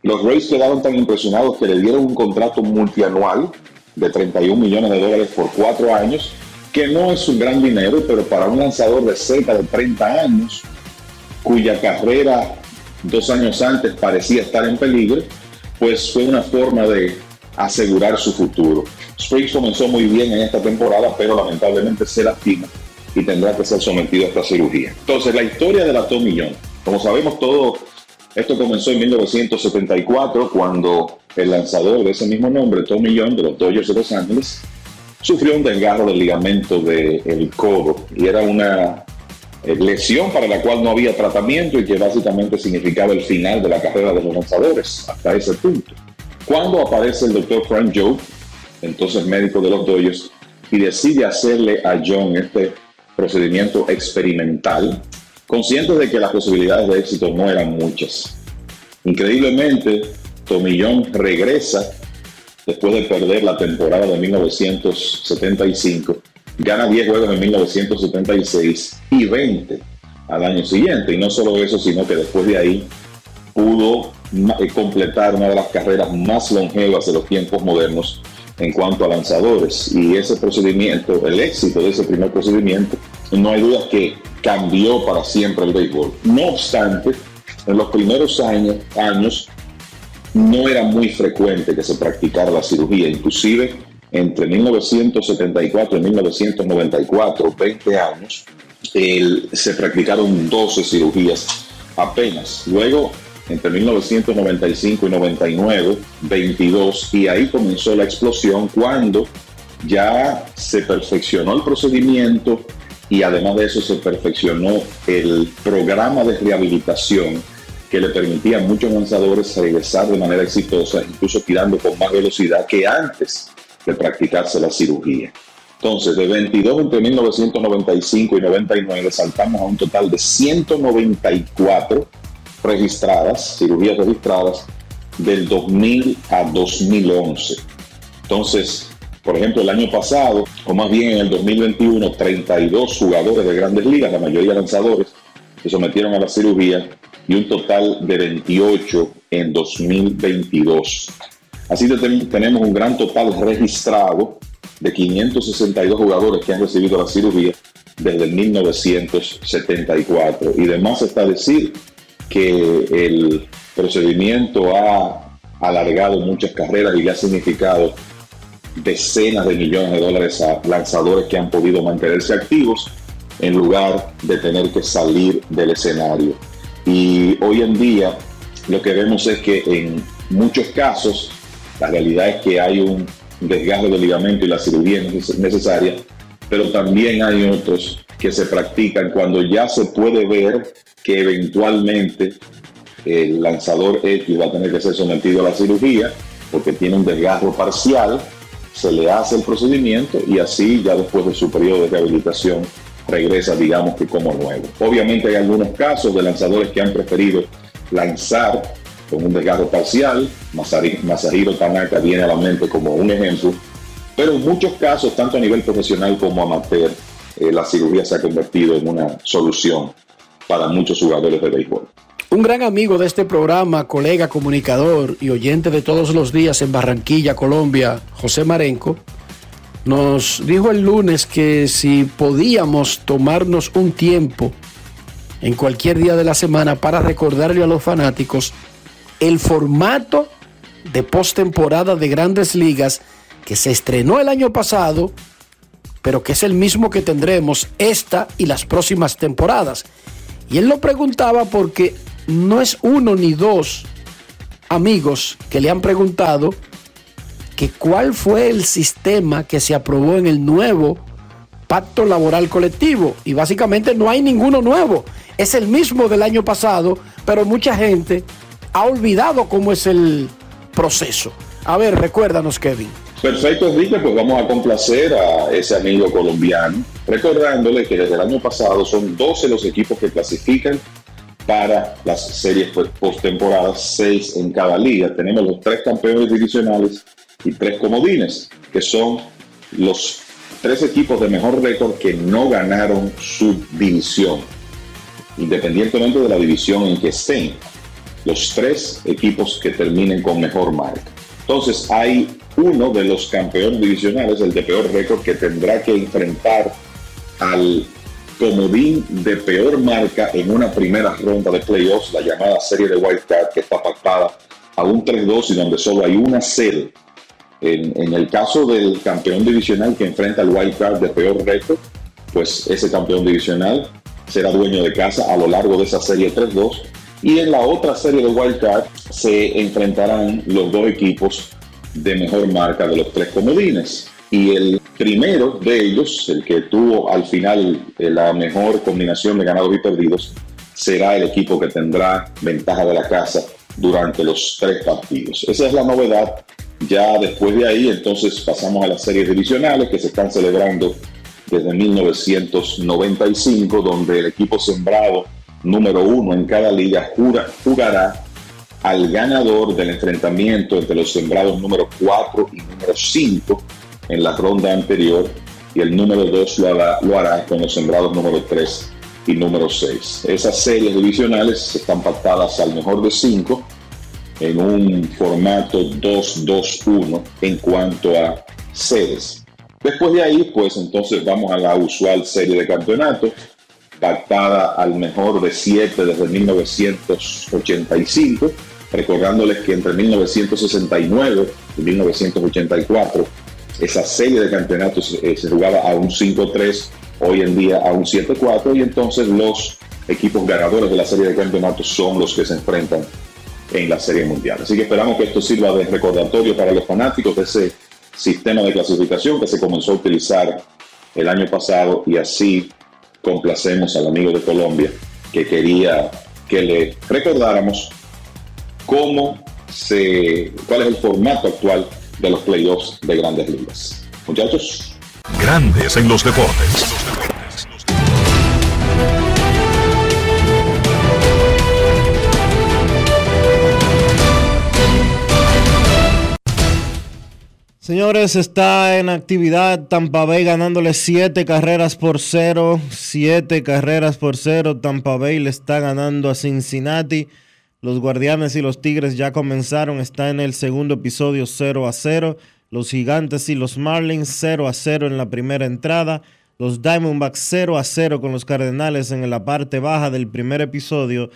Los Rays quedaron tan impresionados que le dieron un contrato multianual de 31 millones de dólares por cuatro años, que no es un gran dinero, pero para un lanzador de cerca de 30 años, cuya carrera dos años antes parecía estar en peligro, pues fue una forma de asegurar su futuro. Springs comenzó muy bien en esta temporada, pero lamentablemente se lastima y tendrá que ser sometido a esta cirugía. Entonces, la historia de la Tommy John. Como sabemos todo, esto comenzó en 1974 cuando el lanzador de ese mismo nombre, Tommy John, de los Dodgers de Los Ángeles, sufrió un desgarro del ligamento del codo y era una eh, lesión para la cual no había tratamiento y que básicamente significaba el final de la carrera de los lanzadores hasta ese punto. Cuando aparece el doctor Frank Joe, entonces médico de los Dodgers, y decide hacerle a John este procedimiento experimental, conscientes de que las posibilidades de éxito no eran muchas. Increíblemente, John regresa después de perder la temporada de 1975, gana 10 juegos en 1976 y 20 al año siguiente. Y no solo eso, sino que después de ahí pudo eh, completar una de las carreras más longevas de los tiempos modernos en cuanto a lanzadores. Y ese procedimiento, el éxito de ese primer procedimiento, no hay duda que cambió para siempre el béisbol. No obstante, en los primeros años no era muy frecuente que se practicara la cirugía, inclusive entre 1974 y 1994, 20 años, se practicaron 12 cirugías apenas. Luego entre 1995 y 99, 22, y ahí comenzó la explosión cuando ya se perfeccionó el procedimiento y además de eso se perfeccionó el programa de rehabilitación que le permitía a muchos lanzadores regresar de manera exitosa, incluso tirando con más velocidad que antes de practicarse la cirugía. Entonces, de 22 entre 1995 y 99 saltamos a un total de 194 registradas, cirugías registradas, del 2000 a 2011. Entonces, por ejemplo, el año pasado, o más bien en el 2021, 32 jugadores de grandes ligas, la mayoría lanzadores, se sometieron a la cirugía y un total de 28 en 2022. Así que tenemos un gran total registrado de 562 jugadores que han recibido la cirugía desde el 1974. Y además está decir que el procedimiento ha alargado muchas carreras y le ha significado decenas de millones de dólares a lanzadores que han podido mantenerse activos en lugar de tener que salir del escenario. Y hoy en día lo que vemos es que en muchos casos la realidad es que hay un desgarro del ligamento y la cirugía es necesaria, pero también hay otros que se practican cuando ya se puede ver que eventualmente el lanzador X va a tener que ser sometido a la cirugía porque tiene un desgarro parcial, se le hace el procedimiento y así ya después de su periodo de rehabilitación regresa, digamos que como nuevo. Obviamente hay algunos casos de lanzadores que han preferido lanzar con un desgarro parcial, Masahiro Tanaka viene a la mente como un ejemplo, pero en muchos casos, tanto a nivel profesional como amateur, eh, la cirugía se ha convertido en una solución para muchos jugadores de béisbol. Un gran amigo de este programa, colega, comunicador y oyente de todos los días en Barranquilla, Colombia, José Marenco, nos dijo el lunes que si podíamos tomarnos un tiempo en cualquier día de la semana para recordarle a los fanáticos el formato de postemporada de grandes ligas que se estrenó el año pasado, pero que es el mismo que tendremos esta y las próximas temporadas. Y él lo preguntaba porque no es uno ni dos amigos que le han preguntado que cuál fue el sistema que se aprobó en el nuevo pacto laboral colectivo. Y básicamente no hay ninguno nuevo. Es el mismo del año pasado, pero mucha gente ha olvidado cómo es el proceso. A ver, recuérdanos, Kevin. Perfecto, Enrique, pues vamos a complacer a ese amigo colombiano, recordándole que desde el año pasado son 12 los equipos que clasifican para las series postemporadas, 6 en cada liga. Tenemos los tres campeones divisionales y tres comodines, que son los tres equipos de mejor récord que no ganaron su división, independientemente de la división en que estén. Los tres equipos que terminen con mejor marca. Entonces hay uno de los campeones divisionales, el de peor récord, que tendrá que enfrentar al comodín de peor marca en una primera ronda de playoffs, la llamada serie de White Card, que está pactada a un 3-2 y donde solo hay una serie en, el caso del campeón divisional que enfrenta al wild card de peor récord, pues ese campeón divisional será dueño de casa a lo largo de esa serie 3-2. Y en la otra serie de wild card se enfrentarán los dos equipos de mejor marca de los tres comodines. Y el primero de ellos, el que tuvo al final eh, la mejor combinación de ganados y perdidos, será el equipo que tendrá ventaja de la casa durante los tres partidos. Esa es la novedad ya después de ahí, entonces pasamos a las series divisionales que se están celebrando desde 1995, donde el equipo sembrado número uno en cada liga jugará al ganador del enfrentamiento entre los sembrados número 4 y número 5 en la ronda anterior y el número 2 lo hará, lo hará con los sembrados número 3 y número 6. Esas series divisionales están pactadas al mejor de 5 en un formato 2-2-1 en cuanto a sedes. Después de ahí, pues entonces vamos a la usual serie de campeonato, pactada al mejor de 7 desde 1985, recordándoles que entre 1969 y 1984 esa serie de campeonatos eh, se jugaba a un 5-3, hoy en día a un 7-4, y entonces los equipos ganadores de la serie de campeonatos son los que se enfrentan en la Serie Mundial. Así que esperamos que esto sirva de recordatorio para los fanáticos de ese sistema de clasificación que se comenzó a utilizar el año pasado y así complacemos al amigo de Colombia que quería que le recordáramos cómo se, cuál es el formato actual de los playoffs de grandes ligas. Muchachos. Grandes en los deportes. Señores, está en actividad Tampa Bay ganándole siete carreras por cero. Siete carreras por cero. Tampa Bay le está ganando a Cincinnati. Los Guardianes y los Tigres ya comenzaron. Está en el segundo episodio 0 a 0. Los Gigantes y los Marlins 0 a 0 en la primera entrada. Los Diamondbacks 0 a 0 con los Cardenales en la parte baja del primer episodio.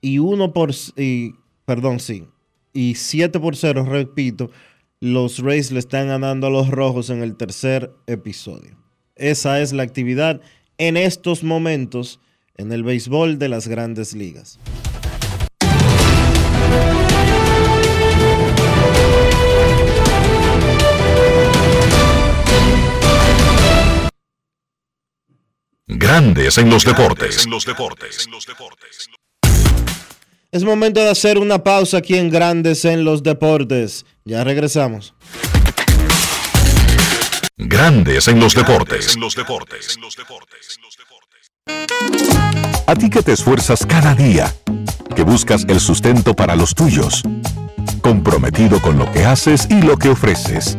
Y 1 por. Y, perdón, sí. Y 7 por 0, repito los Rays le están ganando a los Rojos en el tercer episodio. Esa es la actividad en estos momentos en el béisbol de las grandes ligas. Grandes en los deportes. Es momento de hacer una pausa aquí en Grandes en los deportes. Ya regresamos. Grandes en los deportes. A ti que te esfuerzas cada día, que buscas el sustento para los tuyos, comprometido con lo que haces y lo que ofreces.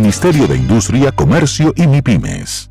Ministerio de Industria, Comercio y MIPIMES.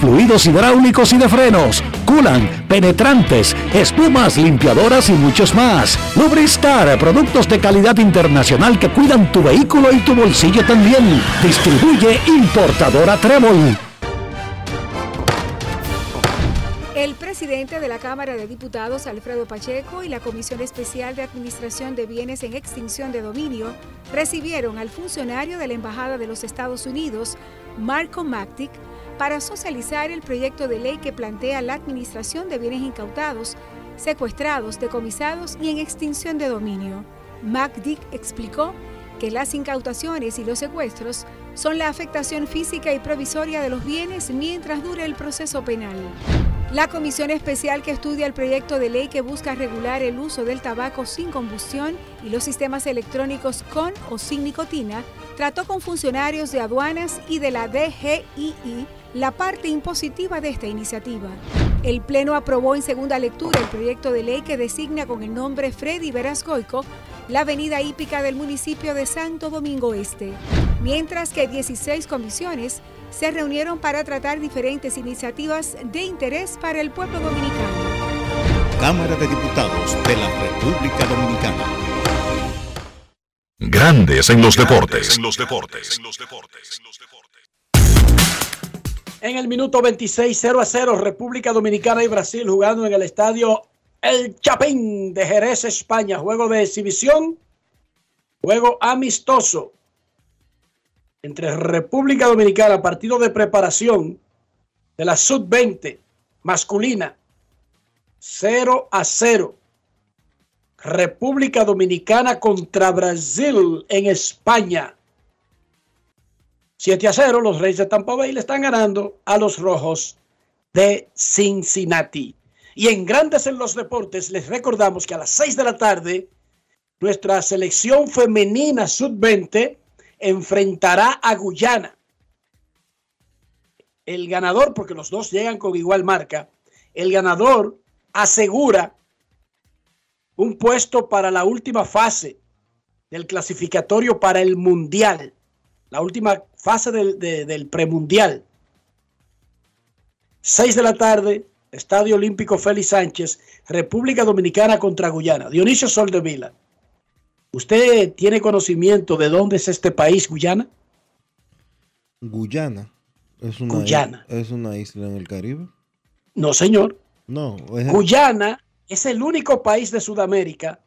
fluidos hidráulicos y de frenos, culan, penetrantes, espumas, limpiadoras y muchos más. Lubristar, productos de calidad internacional que cuidan tu vehículo y tu bolsillo también. Distribuye importadora Trébol. El presidente de la Cámara de Diputados, Alfredo Pacheco, y la Comisión Especial de Administración de Bienes en Extinción de Dominio recibieron al funcionario de la Embajada de los Estados Unidos, Marco Mactic, para socializar el proyecto de ley que plantea la administración de bienes incautados, secuestrados, decomisados y en extinción de dominio. MacDick explicó que las incautaciones y los secuestros son la afectación física y provisoria de los bienes mientras dure el proceso penal. La comisión especial que estudia el proyecto de ley que busca regular el uso del tabaco sin combustión y los sistemas electrónicos con o sin nicotina trató con funcionarios de aduanas y de la DGII la parte impositiva de esta iniciativa. El Pleno aprobó en segunda lectura el proyecto de ley que designa con el nombre Freddy Verascoico la avenida hípica del municipio de Santo Domingo Este, mientras que 16 comisiones se reunieron para tratar diferentes iniciativas de interés para el pueblo dominicano. Cámara de Diputados de la República Dominicana. Grandes en los deportes. En los deportes. En el minuto 26, 0 a 0, República Dominicana y Brasil jugando en el estadio El Chapín de Jerez, España. Juego de exhibición, juego amistoso entre República Dominicana, partido de preparación de la Sub-20 masculina, 0 a 0. República Dominicana contra Brasil en España. 7 a 0, los Reyes de Tampa Bay le están ganando a los Rojos de Cincinnati. Y en Grandes en los Deportes les recordamos que a las 6 de la tarde nuestra selección femenina sub-20 enfrentará a Guyana. El ganador, porque los dos llegan con igual marca, el ganador asegura un puesto para la última fase del clasificatorio para el Mundial la última fase del, premundial. 6 de la tarde, Estadio Olímpico Félix Sánchez, República Dominicana contra Guyana. Dionisio Sol de Vila. ¿Usted tiene conocimiento de dónde es este país, Guyana? Guyana. Es una, Guyana. is- es una isla en el Caribe. No, señor. No. es- Guyana es el único país de Sudamérica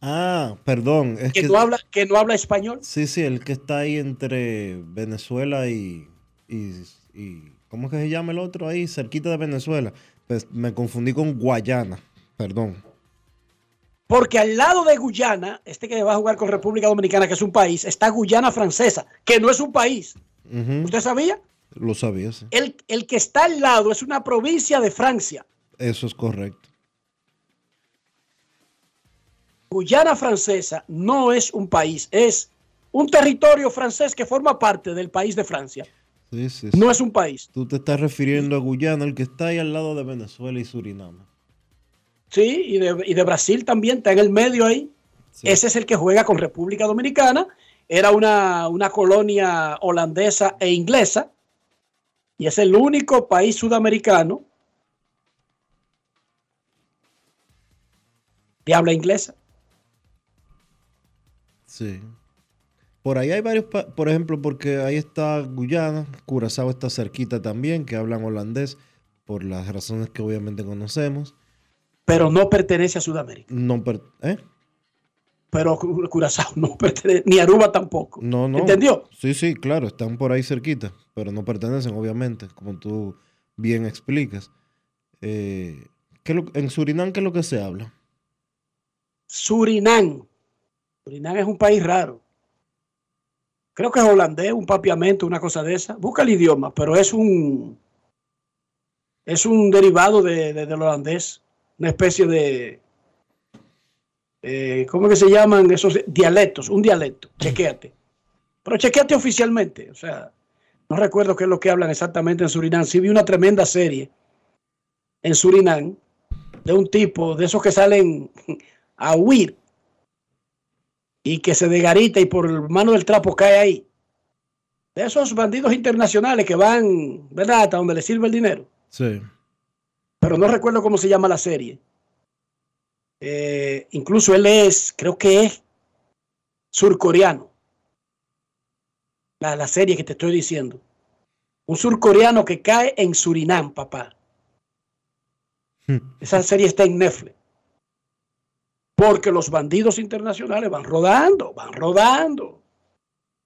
Ah, perdón. Es que que, no habla, que no habla español. Sí, sí, el que está ahí entre Venezuela y, y, y- ¿Cómo es que se llama el otro ahí? Cerquita de Venezuela. Pues me confundí con Guayana. Perdón. Porque al lado de Guyana, este que va a jugar con República Dominicana, que es un país, está Guyana Francesa, que no es un país. ¿Usted sabía? Lo sabía, sí. El, el que está al lado es una provincia de Francia. Eso es correcto. Guyana Francesa no es un país, es un territorio francés que forma parte del país de Francia. Sí, sí, No es un país. Tú te estás refiriendo a Guyana, el que está ahí al lado de Venezuela y Surinam. Sí, y de, y de Brasil también, está en el medio ahí. Ese es el que juega con República Dominicana. Era una, una colonia holandesa e inglesa. Y es el único país sudamericano de habla inglesa. Sí. Por ahí hay varios, por ejemplo, porque ahí está Guyana, Curazao está cerquita también, que hablan holandés, por las razones que obviamente conocemos. Pero no pertenece a Sudamérica. No, per- ¿eh? Pero Cu- Curazao no pertenece, ni Aruba tampoco. No, no. ¿Entendió? Sí, sí, claro, están por ahí cerquita, pero no pertenecen, obviamente, como tú bien explicas. Eh, ¿qué lo- en Surinam, ¿qué es lo que se habla? Surinam. Surinam es un país raro. Creo que es holandés, un papiamento, una cosa de esa. Busca el idioma, pero es un es un derivado de, de- del holandés, una especie de eh, ¿cómo que se llaman esos dialectos? Un dialecto, chequéate. Pero chequéate oficialmente, o sea, no recuerdo qué es lo que hablan exactamente en Surinam. Sí vi una tremenda serie en Surinam de un tipo de esos que salen a huir y que se degarita y por mano del trapo cae ahí. De esos bandidos internacionales que van, ¿verdad? Hasta donde les sirve el dinero. Sí. Pero no recuerdo cómo se llama la serie. Eh, incluso él es, creo que es surcoreano. La, la serie que te estoy diciendo. Un surcoreano que cae en Surinam, papá. Esa serie está en Netflix. Porque los bandidos internacionales van rodando, van rodando.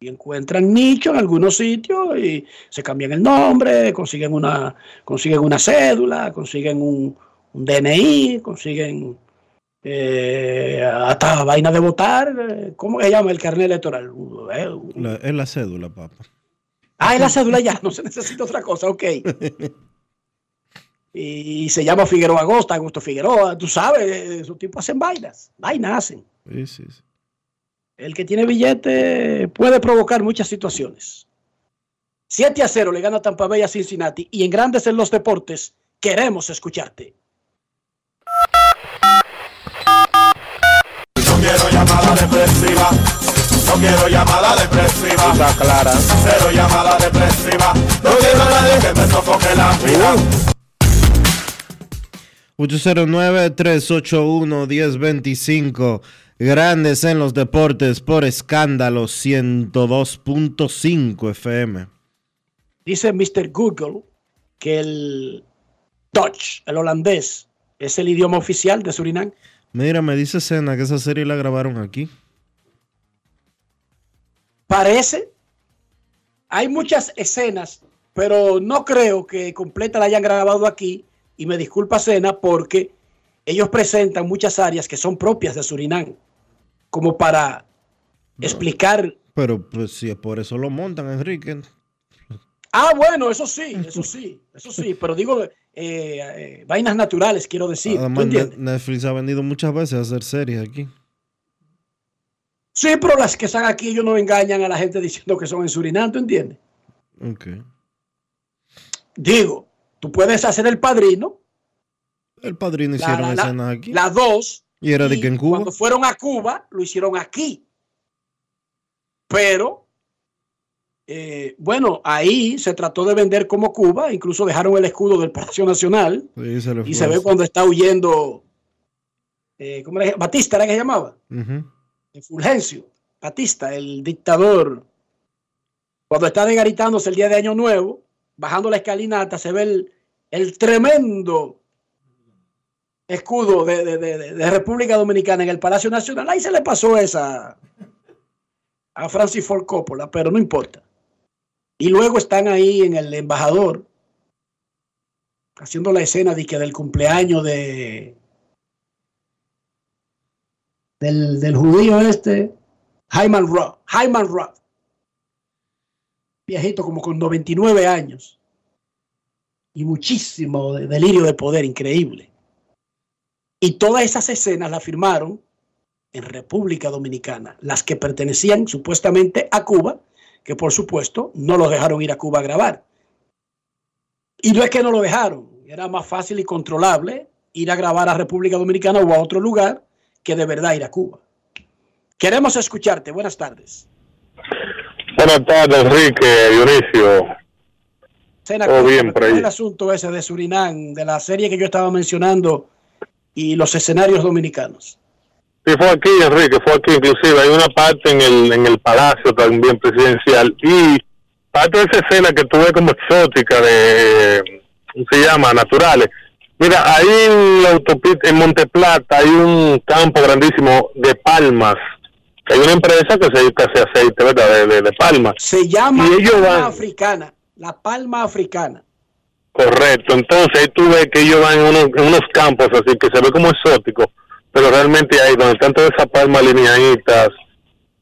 Y encuentran nicho en algunos sitios y se cambian el nombre, consiguen una, consiguen una cédula, consiguen un, un DNI, consiguen eh, hasta vaina de votar. eh, ¿Cómo se llama el carnet electoral? Eh, La- es la cédula, papá. Ah, es la cédula ya, no se necesita otra cosa, ok. Y se llama Figueroa Agosta, Augusto Figueroa, tú sabes, esos tipos hacen vainas, vainas hacen. Sí, sí, sí. El que tiene billete puede provocar muchas situaciones. 7 a 0 le gana Tampa Bay a Cincinnati y en Grandes en los Deportes queremos escucharte. No quiero llamada depresiva. No quiero llamada depresiva. Está clara. Cero llamada depresiva. No quiero a nadie que me sofoque la vida. 809-381-1025. Grandes en los deportes por escándalo 102.5 FM. Dice Mr. Google que el Dutch, el holandés, es el idioma oficial de Surinam. Mira, me dice Sena que esa serie la grabaron aquí. Parece. Hay muchas escenas, pero no creo que completa la hayan grabado aquí. Y me disculpa Sena porque ellos presentan muchas áreas que son propias de Surinam, como para explicar. Pero pues si es por eso lo montan, Enrique. Ah, bueno, eso sí, eso sí, eso sí, pero digo eh, eh, vainas naturales, quiero decir. ¿tú Además, Netflix ha venido muchas veces a hacer series aquí. Sí, pero las que están aquí, ellos no engañan a la gente diciendo que son en Surinam, ¿tú entiendes? Ok. Digo, tú puedes hacer el padrino, El padrino hicieron escenas aquí. las dos, y era de que en Cuba. Cuando fueron a Cuba, lo hicieron aquí. Pero, eh, bueno, ahí se trató de vender como Cuba, incluso dejaron el escudo del Palacio Nacional Sí, se le y se ve cuando está huyendo, eh, ¿cómo era? Batista era que se llamaba. Fulgencio, Batista, el dictador, cuando está degaritándose el día de Año Nuevo, bajando la escalinata, se ve el, el tremendo escudo de, de- de- de República Dominicana en el Palacio Nacional. Ahí se le pasó esa a Francis Ford Coppola, pero no importa. Y luego están ahí en el embajador haciendo la escena de que del cumpleaños de del, del judío este, Hyman Roth, Hyman Roth, viejito como con 99 años y muchísimo de- delirio de poder, increíble. Y todas esas escenas las firmaron en República Dominicana, las que pertenecían supuestamente a Cuba, que por supuesto no los dejaron ir a Cuba a grabar. Y no es que no lo dejaron, era más fácil y controlable ir a grabar a República Dominicana o a otro lugar que de verdad ir a Cuba. Queremos escucharte. Buenas tardes. Buenas tardes, Enrique, Dionisio. Sena, Todo bien por ¿cómo es ahí. el asunto ese de Surinam, de la serie que yo estaba mencionando y los escenarios dominicanos. Sí, fue aquí, Enrique, fue aquí. Inclusive hay una parte en el, en el palacio también presidencial y parte de esa escena que tuve como exótica de, ¿cómo se llama? Naturales. Mira, ahí en la autopista, en Monteplata, hay un campo grandísimo de palmas. Hay una empresa que se dedica a hacer aceite, ¿verdad? De, de, de palmas. Se llama Y ellos palma van- africana, la palma africana. Correcto, entonces ahí tú ves que ellos van en unos, en unos campos así que se ve como exótico, pero realmente ahí donde están todas esas palmas lineaditas,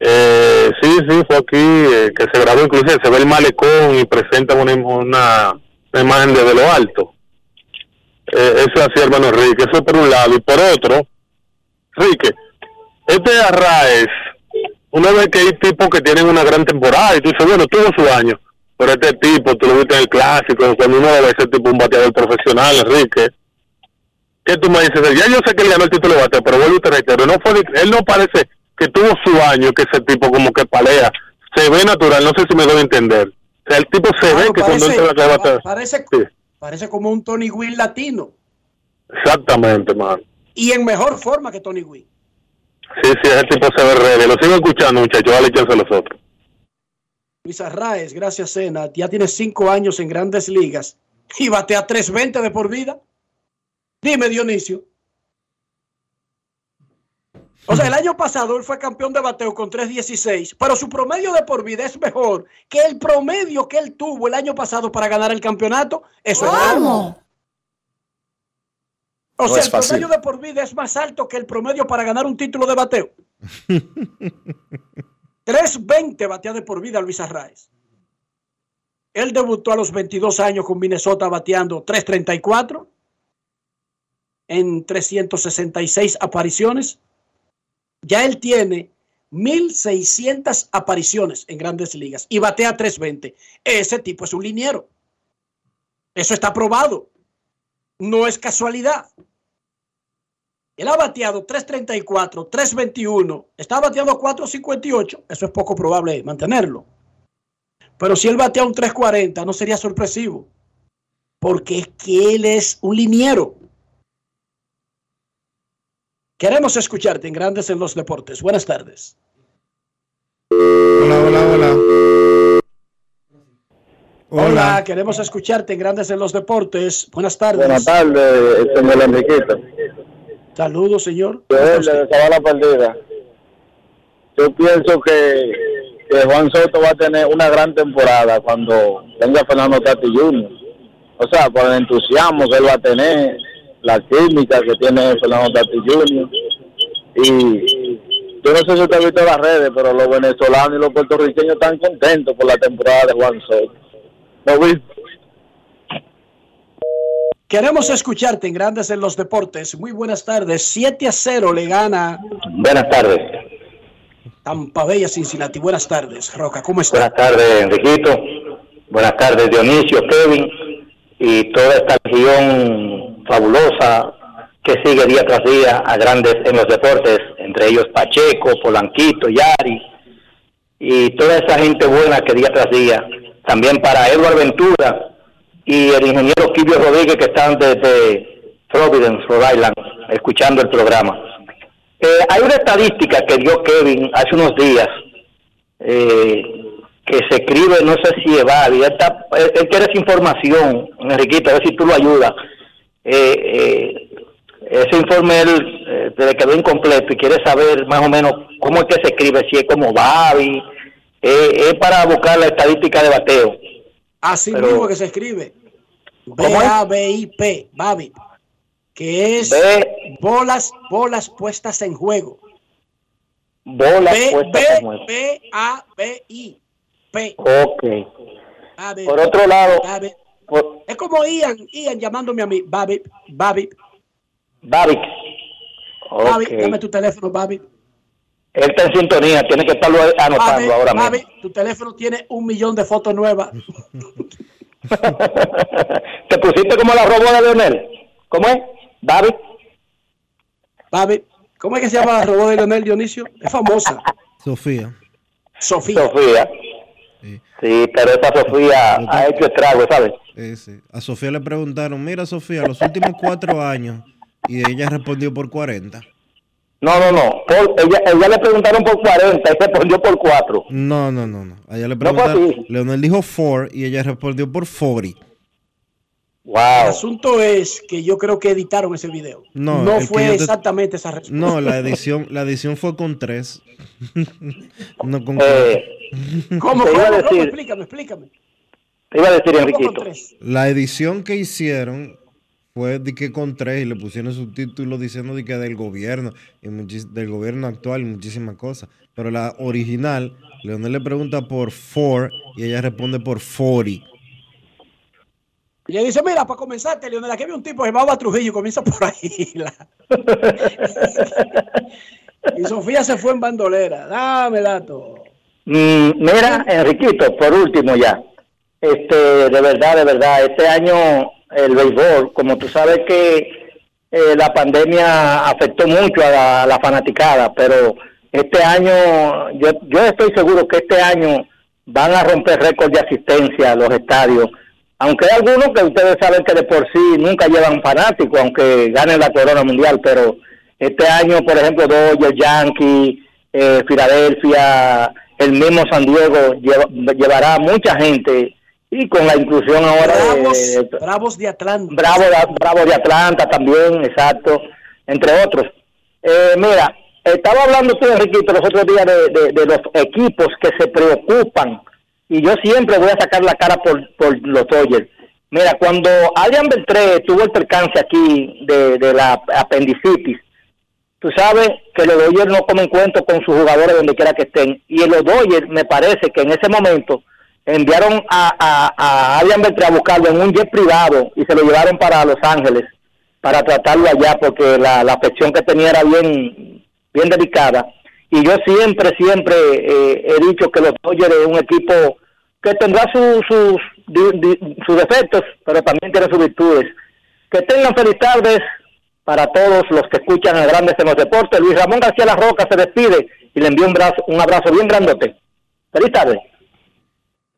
eh, sí, sí, fue aquí eh, que se grabó, inclusive se ve el malecón y presenta una, una, una imagen desde lo alto. Eh, eso hacía hermano Enrique, eso por un lado, y por otro, Enrique, este Arraes, uno ve que hay tipos que tienen una gran temporada y tú dices, bueno, tuvo su año, pero este tipo, tú lo viste en el clásico, cuando uno ve ese tipo un bateador profesional, Enrique, ¿qué tú me dices? Ya yo sé que él ganó el título de bateo, pero vuelvo y te reitero, no fue, él no parece que tuvo su año, que ese tipo como que palea, se ve natural, no sé si me doy a entender. O sea, el tipo se ve que cuando entra la batea, parece, Sí. parece como un Tony Gwynn latino exactamente, man. y en mejor forma que Tony Gwynn. Sí, sí, ese tipo se ve ready. Lo sigo escuchando, muchachos, dale chance a los otros. Luis Arraez, gracias Sena, ya tiene cinco años en grandes ligas y batea 320 de por vida. Dime, Dionisio. O sea, el año pasado él fue campeón de bateo con 3.16, pero su promedio de por vida es mejor que el promedio que él tuvo el año pasado para ganar el campeonato. Eso es algo. O No sea, el fácil. promedio de por vida es más alto que el promedio para ganar un título de bateo. 3.20 batea de por vida Luis Arraez. Él debutó a los 22 años con Minnesota bateando 3.34 en 366 apariciones. Ya él tiene 1.600 apariciones en grandes ligas y batea 3.20. Ese tipo es un liniero. Eso está probado. No es casualidad. Él ha bateado 3.34, 3.21, está bateando 4.58. Eso es poco probable mantenerlo. Pero si él batea un 3.40, no sería sorpresivo. Porque es que él es un liniero. Queremos escucharte en Grandes en los Deportes. Buenas tardes. Hola, hola, hola. Hola, queremos escucharte en Grandes en los Deportes. Buenas tardes. Buenas tardes, señor Enriquito. Saludos, señor. Yo Sabana Perdida. Yo pienso que, que Juan Soto va a tener una gran temporada cuando venga Fernando Tati Jr. O sea, por el entusiasmo que él va a tener, la química que tiene Fernando Tati Jr. Y yo no sé si usted ha visto las redes, pero los venezolanos y los puertorriqueños están contentos por la temporada de Juan Soto. ¿Lo viste? Queremos escucharte en Grandes en los Deportes. Muy buenas tardes. 7 a 0 le gana Buenas tardes. Tampa Bay a Cincinnati. Buenas tardes, Roca. ¿Cómo está? Buenas tardes, Enriquito. Buenas tardes, Dionisio, Kevin y toda esta región fabulosa que sigue día tras día a grandes en los deportes, entre ellos Pacheco, Polanquito, Yari y toda esa gente buena que día tras día. También para Eduardo Ventura y el ingeniero Quibio Rodríguez que están desde Providence, Rhode Island, escuchando el programa. Eh, hay una estadística que dio Kevin hace unos días, eh, que se escribe, no sé si es está- él- él quiere esa información, Enriquito, a ver si tú lo ayudas. Eh, eh, ese informe él, eh, desde que ve incompleto y quiere saber más o menos cómo es que se escribe, si es como Babi, eh, es para buscar la estadística de bateo. Así Pero- mismo que se escribe. B-A-B-I-P, BABIP, que es B- bolas, bolas puestas en juego. Bolas B, puestas B, en juego. B-A-B-I, P. Ok. Babip, Por otro lado, Babip. por- Es como Ian, Ian llamándome a mí, Babip, Babip. Babip, Ok. dame tu teléfono, Babip. Él está en sintonía, tiene que estarlo anotando Babip, ahora mismo. Babip, tu teléfono tiene un millón de fotos nuevas. ¿Te pusiste como la robó de Leonel? ¿Cómo es? Babi. Babip, ¿cómo es que se llama la robot de Leonel Dionisio? Es famosa. Sofía. Sofía. Sofía. Sí, pero esa Sofía ha hecho estrago, ¿sabes? Sí. A Sofía le preguntaron, mira Sofía, los últimos cuatro años, y ella respondió por 40. No, no, no. Por- ella, ella le preguntaron por 40 y respondió por 4. No, no, no, no. A ella le No preguntaron, así. Leonel dijo 4 y ella respondió por 40. El asunto es que yo creo que editaron ese video. No, No, fue te- exactamente esa respuesta. No, la edición, la edición fue con 3. no con Eh, ¿Cómo? ¿Cómo? iba a ¿Cómo? decir- Explícame, explícame. Te iba a decir, ¿Cómo con Enriquito. La edición que hicieron fue de que con 3 y le pusieron subtítulos diciendo de que del gobierno, y del gobierno actual y muchísimas cosas. Pero la original, Leonel le pregunta por 4 y ella responde por 40. Y le dice, mira, para comenzarte, Leonel, aquí había un tipo que llamaba Trujillo y comienza por ahí. Y Sofía se fue en bandolera. Dame dato. Mm, mira, Enriquito, por último ya. Este, de verdad, de verdad, este año el béisbol, como tú sabes que eh, la pandemia afectó mucho a la, fanaticada, pero este año, yo, yo estoy seguro que este año van a romper récord de asistencia a los estadios. Aunque hay algunos que ustedes saben que de por sí nunca llevan fanáticos, aunque ganen la corona mundial, pero este año, por ejemplo, Dodgers, Yankees, eh, Filadelfia, el mismo San Diego lleva- llevará mucha gente y con la inclusión ahora Bravos, de, Bravos de Atlanta. Bravo, de- Bravo de Atlanta también, exacto, entre otros. Eh, mira, estaba hablando tú, Enriquito, los otros días de, de- de los equipos que se preocupan, y yo siempre voy a sacar la cara por, por los Dodgers. Mira, cuando Adrian Beltré tuvo el percance aquí de, de la apendicitis, tú sabes que los Dodgers no comen cuento con sus jugadores donde quiera que estén. Y los Dodgers me parece que en ese momento enviaron a, a, a Adrian a buscarlo en un jet privado y se lo llevaron para Los Ángeles para tratarlo allá porque la, la afección que tenía era bien, bien delicada. Y yo siempre, siempre eh, he dicho que los Dodgers es un equipo que tendrá su- sus, di- di- sus defectos, pero también tiene sus virtudes. Que tengan feliz tardes para todos los que escuchan a Grandes en los Deportes. Luis Ramón García La Roca se despide y le envía un, brazo, un abrazo bien grandote. Feliz tarde.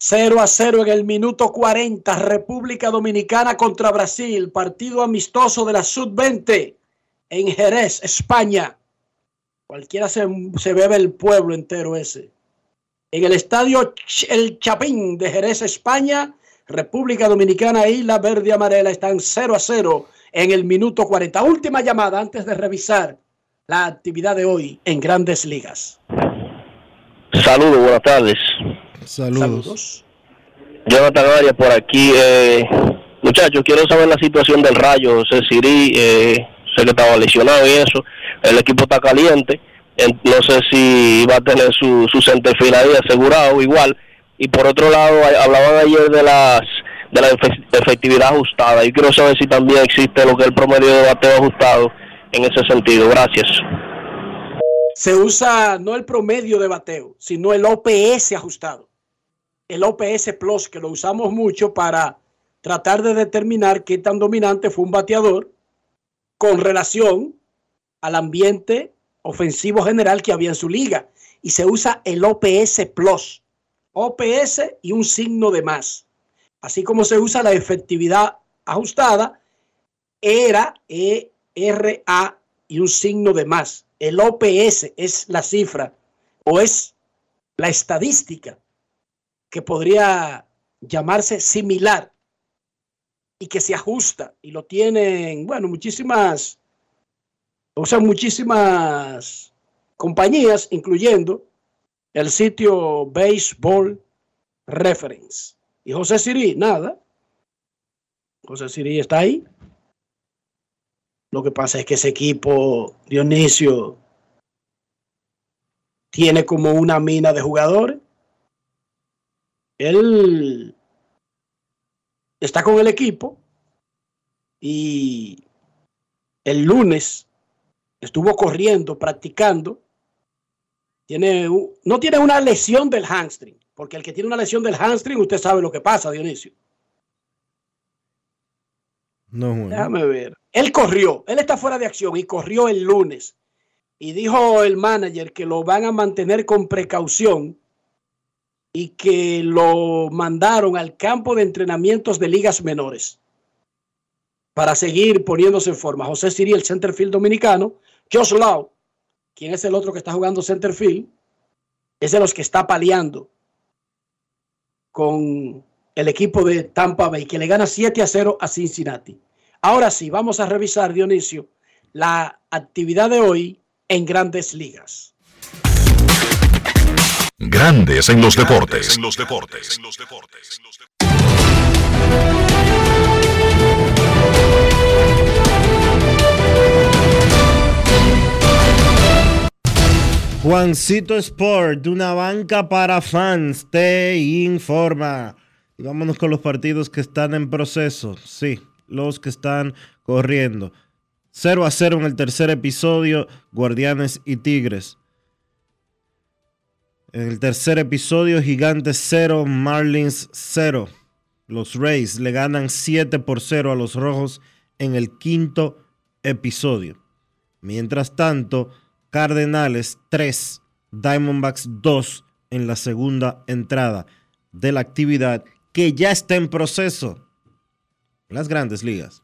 0 a 0 en el minuto 40. República Dominicana contra Brasil. Partido amistoso de la Sub-20 en Jerez, España. Cualquiera se, se bebe el pueblo entero ese. En el estadio El Chapín de Jerez, España. República Dominicana y la Verde Amarela están 0 a 0 en el minuto 40. Última llamada antes de revisar la actividad de hoy en Grandes Ligas. Saludos, buenas tardes. Saludos. Jonathan Arias por aquí. Eh, muchachos, quiero saber la situación del Rayo. José Siri, eh, sé que estaba lesionado y eso. El equipo está caliente. En- no sé si va a tener su, su centerfield ahí asegurado igual. Y por otro lado, hablaban ayer de las de la efe- efectividad ajustada. Yo quiero saber si también existe lo que es el promedio de bateo ajustado en ese sentido. Gracias. se usa no el promedio de bateo, sino el OPS ajustado. El OPS Plus, que lo usamos mucho para tratar de determinar qué tan dominante fue un bateador con relación al ambiente ofensivo general que había en su liga. Y se usa el OPS Plus. OPS y un signo de más. Así como se usa la efectividad ajustada, era ERA y un signo de más, El OPS es la cifra o es la estadística que podría llamarse similar y que se ajusta y lo tienen, bueno, muchísimas, o sea, muchísimas compañías, incluyendo el sitio Baseball Reference. Y José Siri, nada. José Siri está ahí. Lo que pasa es que ese equipo, Dionisio, tiene como una mina de jugadores. Él está con el equipo y el lunes estuvo corriendo, practicando. Tiene, no tiene una lesión del hamstring, porque el que tiene una lesión del hamstring, usted sabe lo que pasa, Dionisio. No, Déjame ver. Él corrió, él está fuera de acción y corrió el lunes. Y dijo el manager que lo van a mantener con precaución y que lo mandaron al campo de entrenamientos de ligas menores para seguir poniéndose en forma. José Siri, el centerfield dominicano, Josh Lau, quien es el otro que está jugando centerfield, es de los que está paliando con el equipo de Tampa Bay, que le gana 7 a 0 a Cincinnati. Ahora sí, vamos a revisar, Dionisio, la actividad de hoy en grandes ligas. Grandes en los deportes. En los deportes. Juancito Sport, de una banca para fans, te informa. Y vámonos con los partidos que están en proceso. Sí, los que están corriendo. 0 a 0 en el tercer episodio, Guardianes y Tigres. El tercer episodio, Gigantes 0, Marlins 0. Los Rays le ganan 7 por 0 a los Rojos en el quinto episodio. Mientras tanto, Cardenales 3, Diamondbacks 2 en la segunda entrada de la actividad que ya está en proceso las grandes ligas.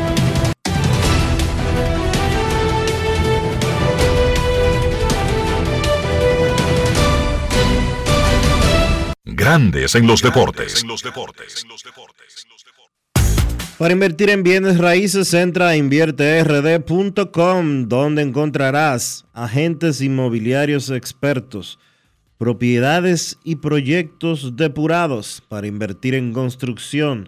Grandes en los deportes. Para invertir en bienes raíces, entra a invierterd.com, donde encontrarás agentes inmobiliarios expertos, propiedades y proyectos depurados para invertir en construcción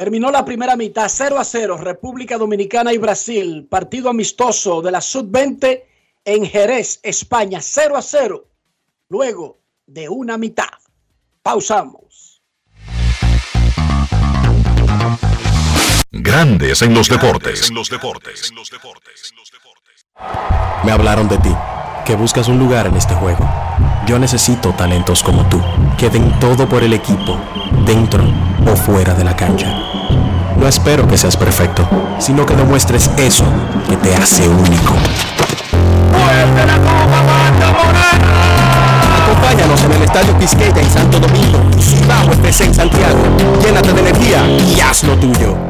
Terminó la primera mitad 0 a 0, República Dominicana y Brasil, partido amistoso de la Sub-20 en Jerez, España, 0 a 0, luego de una mitad. Pausamos. Grandes en los deportes. Me hablaron de ti, que buscas un lugar en este juego. Yo necesito talentos como tú, que den todo por el equipo, dentro o fuera de la cancha. No espero que seas perfecto, sino que demuestres eso que te hace único. Acompáñanos en el Estadio Quisqueya en Santo Domingo Cibao FC en Santiago. Llénate de energía y haz lo tuyo.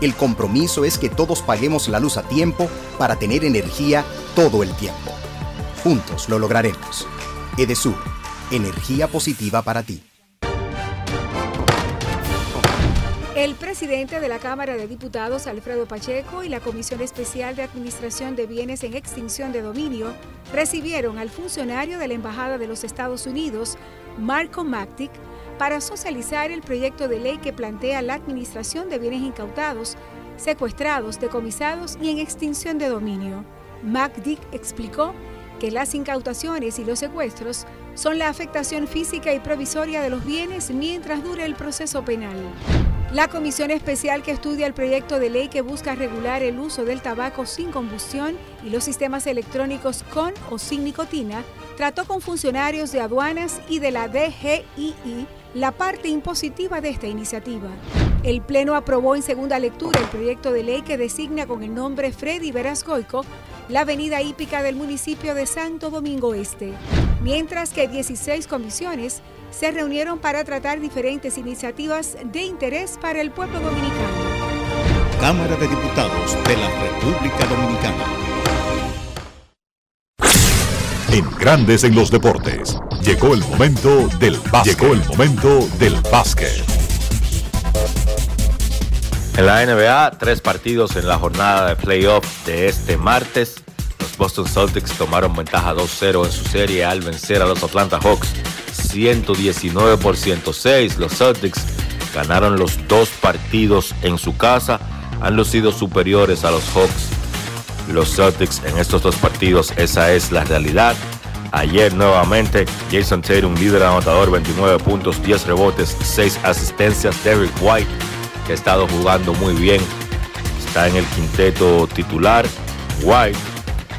El compromiso es que todos paguemos la luz a tiempo para tener energía todo el tiempo. Juntos lo lograremos. Edesur, energía positiva para ti. El presidente de la Cámara de Diputados, Alfredo Pacheco, y la Comisión Especial de Administración de Bienes en Extinción de Dominio recibieron al funcionario de la Embajada de los Estados Unidos, Marco Mactic, para socializar el proyecto de ley que plantea la administración de bienes incautados, secuestrados, decomisados y en extinción de dominio. Macdick explicó que las incautaciones y los secuestros son la afectación física y provisoria de los bienes mientras dure el proceso penal. La comisión especial que estudia el proyecto de ley que busca regular el uso del tabaco sin combustión y los sistemas electrónicos con o sin nicotina trató con funcionarios de aduanas y de la DGII la parte impositiva de esta iniciativa. El Pleno aprobó en segunda lectura el proyecto de ley que designa con el nombre Freddy Verascoico la avenida hípica del municipio de Santo Domingo Este, mientras que 16 comisiones se reunieron para tratar diferentes iniciativas de interés para el pueblo dominicano. Cámara de Diputados de la República Dominicana. En Grandes en los Deportes, llegó el momento del básquet. Llegó el momento del básquet. En la NBA, tres partidos en la jornada de playoff de este martes. Los Boston Celtics tomaron ventaja 2-0 en su serie al vencer a los Atlanta Hawks 119 por 106. Los Celtics ganaron los dos partidos en su casa. Han lucido superiores a los Hawks. Los Celtics en estos dos partidos, esa es la realidad. Ayer nuevamente Jason Tatum, líder anotador, 29 puntos, 10 rebotes, 6 asistencias. Derrick White, que ha estado jugando muy bien, está en el quinteto titular. White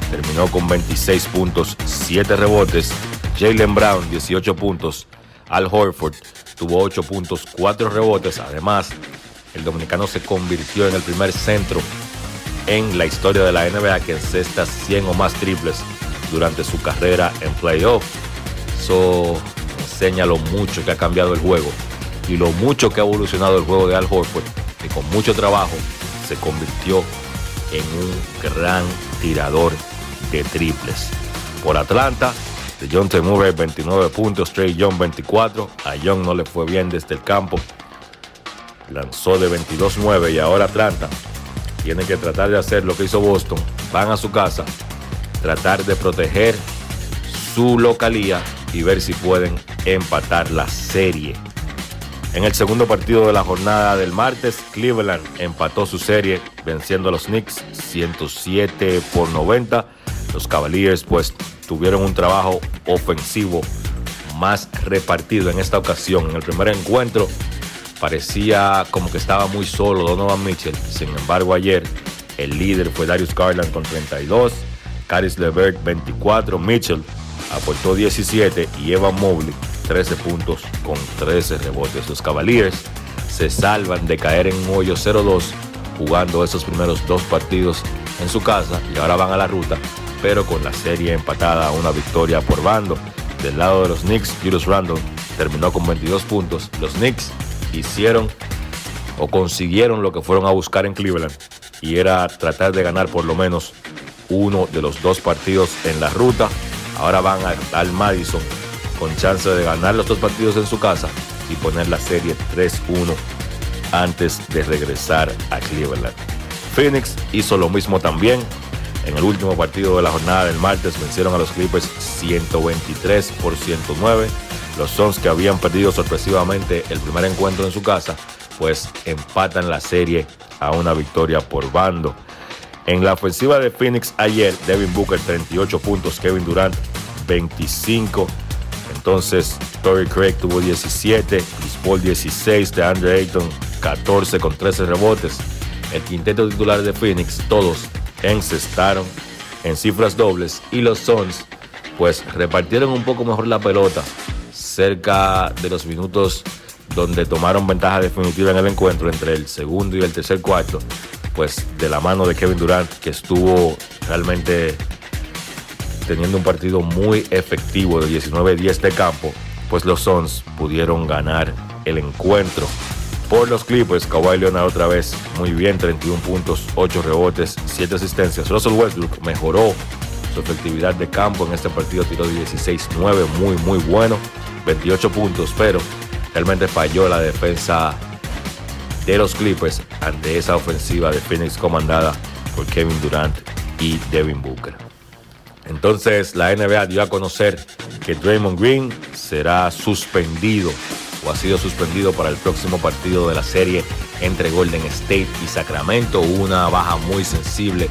terminó con 26 puntos, 7 rebotes, Jalen Brown, 18 puntos. Al Horford tuvo 8 puntos, 4 rebotes. Además, el dominicano se convirtió en el primer centro en la historia de la NBA que encesta 100 o más triples durante su carrera en playoff. Eso enseña lo mucho que ha cambiado el juego y lo mucho que ha evolucionado el juego de Al Horford, que con mucho trabajo se convirtió en un gran tirador de triples. Por Atlanta, de John T. Murray 29 puntos, Trey Young 24. A Young no le fue bien desde el campo. Lanzó de 22-9 y ahora Atlanta tiene que tratar de hacer lo que hizo Boston. Van a su casa, tratar de proteger su localía y ver si pueden empatar la serie. En el segundo partido de la jornada del martes, Cleveland empató su serie venciendo a los Knicks 107 por 90. Los Cavaliers pues tuvieron un trabajo ofensivo más repartido en esta ocasión. En el primer encuentro parecía como que estaba muy solo Donovan Mitchell. Sin embargo, ayer el líder fue Darius Garland con 32, Caris LeVert 24, Mitchell aportó 17 y Evan Mobley 13 puntos con 13 rebotes. Los Cavaliers se salvan de caer en un hoyo 0-2 jugando esos primeros dos partidos en su casa y ahora van a la ruta pero con la serie empatada una victoria por bando. Del lado de los Knicks, Julius Randle terminó con 22 puntos. Los Knicks hicieron o consiguieron lo que fueron a buscar en Cleveland y era tratar de ganar por lo menos uno de los dos partidos en la ruta. Ahora van al Madison con chance de ganar los dos partidos en su casa y poner la serie 3-1 antes de regresar a Cleveland. Phoenix hizo lo mismo también, en el último partido de la jornada del martes vencieron a los Clippers 123 por 109. Los Suns que habían perdido sorpresivamente el primer encuentro en su casa, pues empatan la serie a una victoria por bando. En la ofensiva de Phoenix ayer, Devin Booker 38 puntos, Kevin Durant 25. Entonces, Torrey Craig tuvo 17, Chris Paul 16, DeAndre Ayton 14 con 13 rebotes. El quinteto titular de Phoenix, todos encestaron en cifras dobles y los Suns pues repartieron un poco mejor la pelota cerca de los minutos donde tomaron ventaja definitiva en el encuentro entre el segundo y el tercer cuarto, pues de la mano de Kevin Durant que estuvo realmente teniendo un partido muy efectivo de 19-10 de campo, pues los Suns pudieron ganar el encuentro. Por los Clippers, Kawhi Leonard otra vez muy bien, 31 puntos, 8 rebotes, 7 asistencias. Russell Westbrook mejoró su efectividad de campo en este partido, tiró 16-9, muy muy bueno, 28 puntos, pero realmente falló la defensa de los Clippers ante esa ofensiva de Phoenix comandada por Kevin Durant y Devin Booker. Entonces la NBA dio a conocer que Draymond Green será suspendido o ha sido suspendido para el próximo partido de la serie entre Golden State y Sacramento. Una baja muy sensible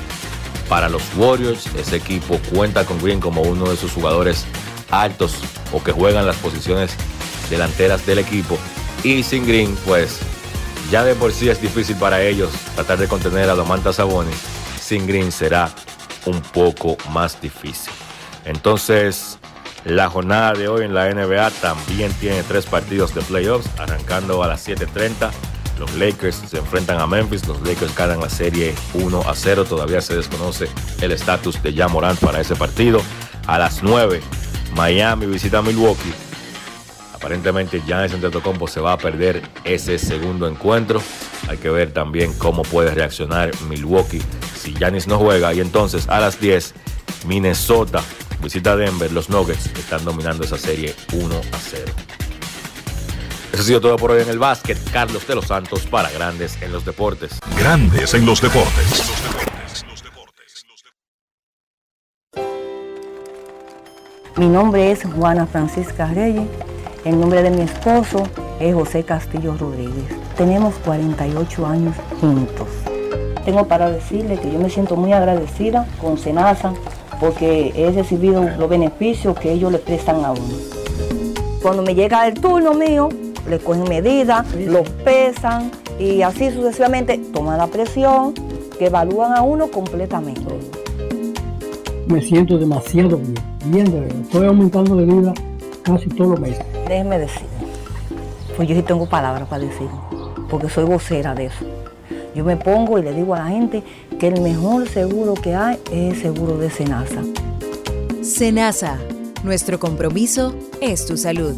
para los Warriors. Ese equipo cuenta con Green como uno de sus jugadores altos o que juegan las posiciones delanteras del equipo. Y sin Green, pues ya de por sí es difícil para ellos tratar de contener a Domantas Sabonis. Sin Green será un poco más difícil. Entonces, la jornada de hoy en la NBA también tiene tres partidos de playoffs, arrancando a las 7:30. Los Lakers se enfrentan a Memphis, los Lakers ganan la serie 1 a 0, todavía se desconoce el estatus de Morant para ese partido. A las 9, Miami visita Milwaukee. Aparentemente Giannis Antetokounmpo se va a perder ese segundo encuentro. Hay que ver también cómo puede reaccionar Milwaukee si Giannis no juega. Y entonces a las 10, Minnesota visita Denver. Los Nuggets están dominando esa serie 1 a 0. Eso ha sido todo por hoy en el básquet. Carlos de los Santos para Grandes en los Deportes. Grandes en los Deportes. Mi nombre es Juana Francisca Reyes. El nombre de mi esposo es José Castillo Rodríguez. Tenemos 48 años juntos. Tengo para decirle que yo me siento muy agradecida con Senasa porque he recibido los beneficios que ellos le prestan a uno. Cuando me llega el turno mío, le cogen medidas, los pesan y así sucesivamente toman la presión, que evalúan a uno completamente. Me siento demasiado bien, bien de verdad. Estoy aumentando de vida casi todos los meses. Déjeme decir, pues yo sí tengo palabras para decir, porque soy vocera de eso. Yo me pongo y le digo a la gente que el mejor seguro que hay es el seguro de Senasa. Senasa, nuestro compromiso es tu salud.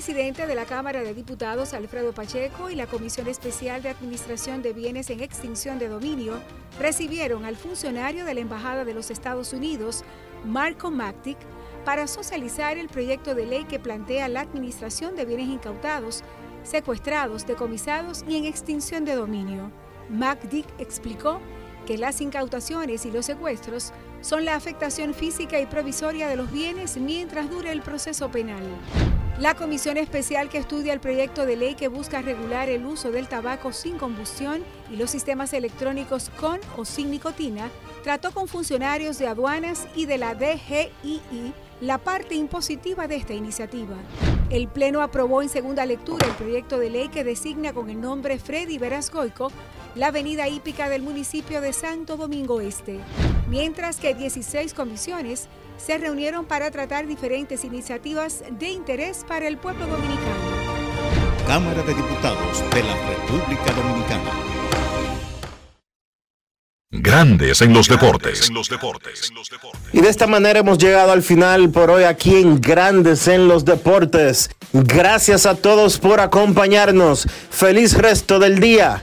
Presidente de la Cámara de Diputados, Alfredo Pacheco, y la Comisión Especial de Administración de Bienes en Extinción de Dominio recibieron al funcionario de la Embajada de los Estados Unidos, Marco Mactic, para socializar el proyecto de ley que plantea la administración de bienes incautados, secuestrados, decomisados y en extinción de dominio. MacDick explicó que las incautaciones y los secuestros son la afectación física y provisoria de los bienes mientras dure el proceso penal. La comisión especial que estudia el proyecto de ley que busca regular el uso del tabaco sin combustión y los sistemas electrónicos con o sin nicotina trató con funcionarios de aduanas y de la DGII la parte impositiva de esta iniciativa. El Pleno aprobó en segunda lectura el proyecto de ley que designa con el nombre Freddy Verasgoico la avenida hípica del municipio de Santo Domingo Este, mientras que 16 comisiones se reunieron para tratar diferentes iniciativas de interés para el pueblo dominicano. Cámara de Diputados de la República Dominicana. Grandes en los deportes. Y de esta manera hemos llegado al final por hoy aquí en Grandes en los deportes. Gracias a todos por acompañarnos. Feliz resto del día.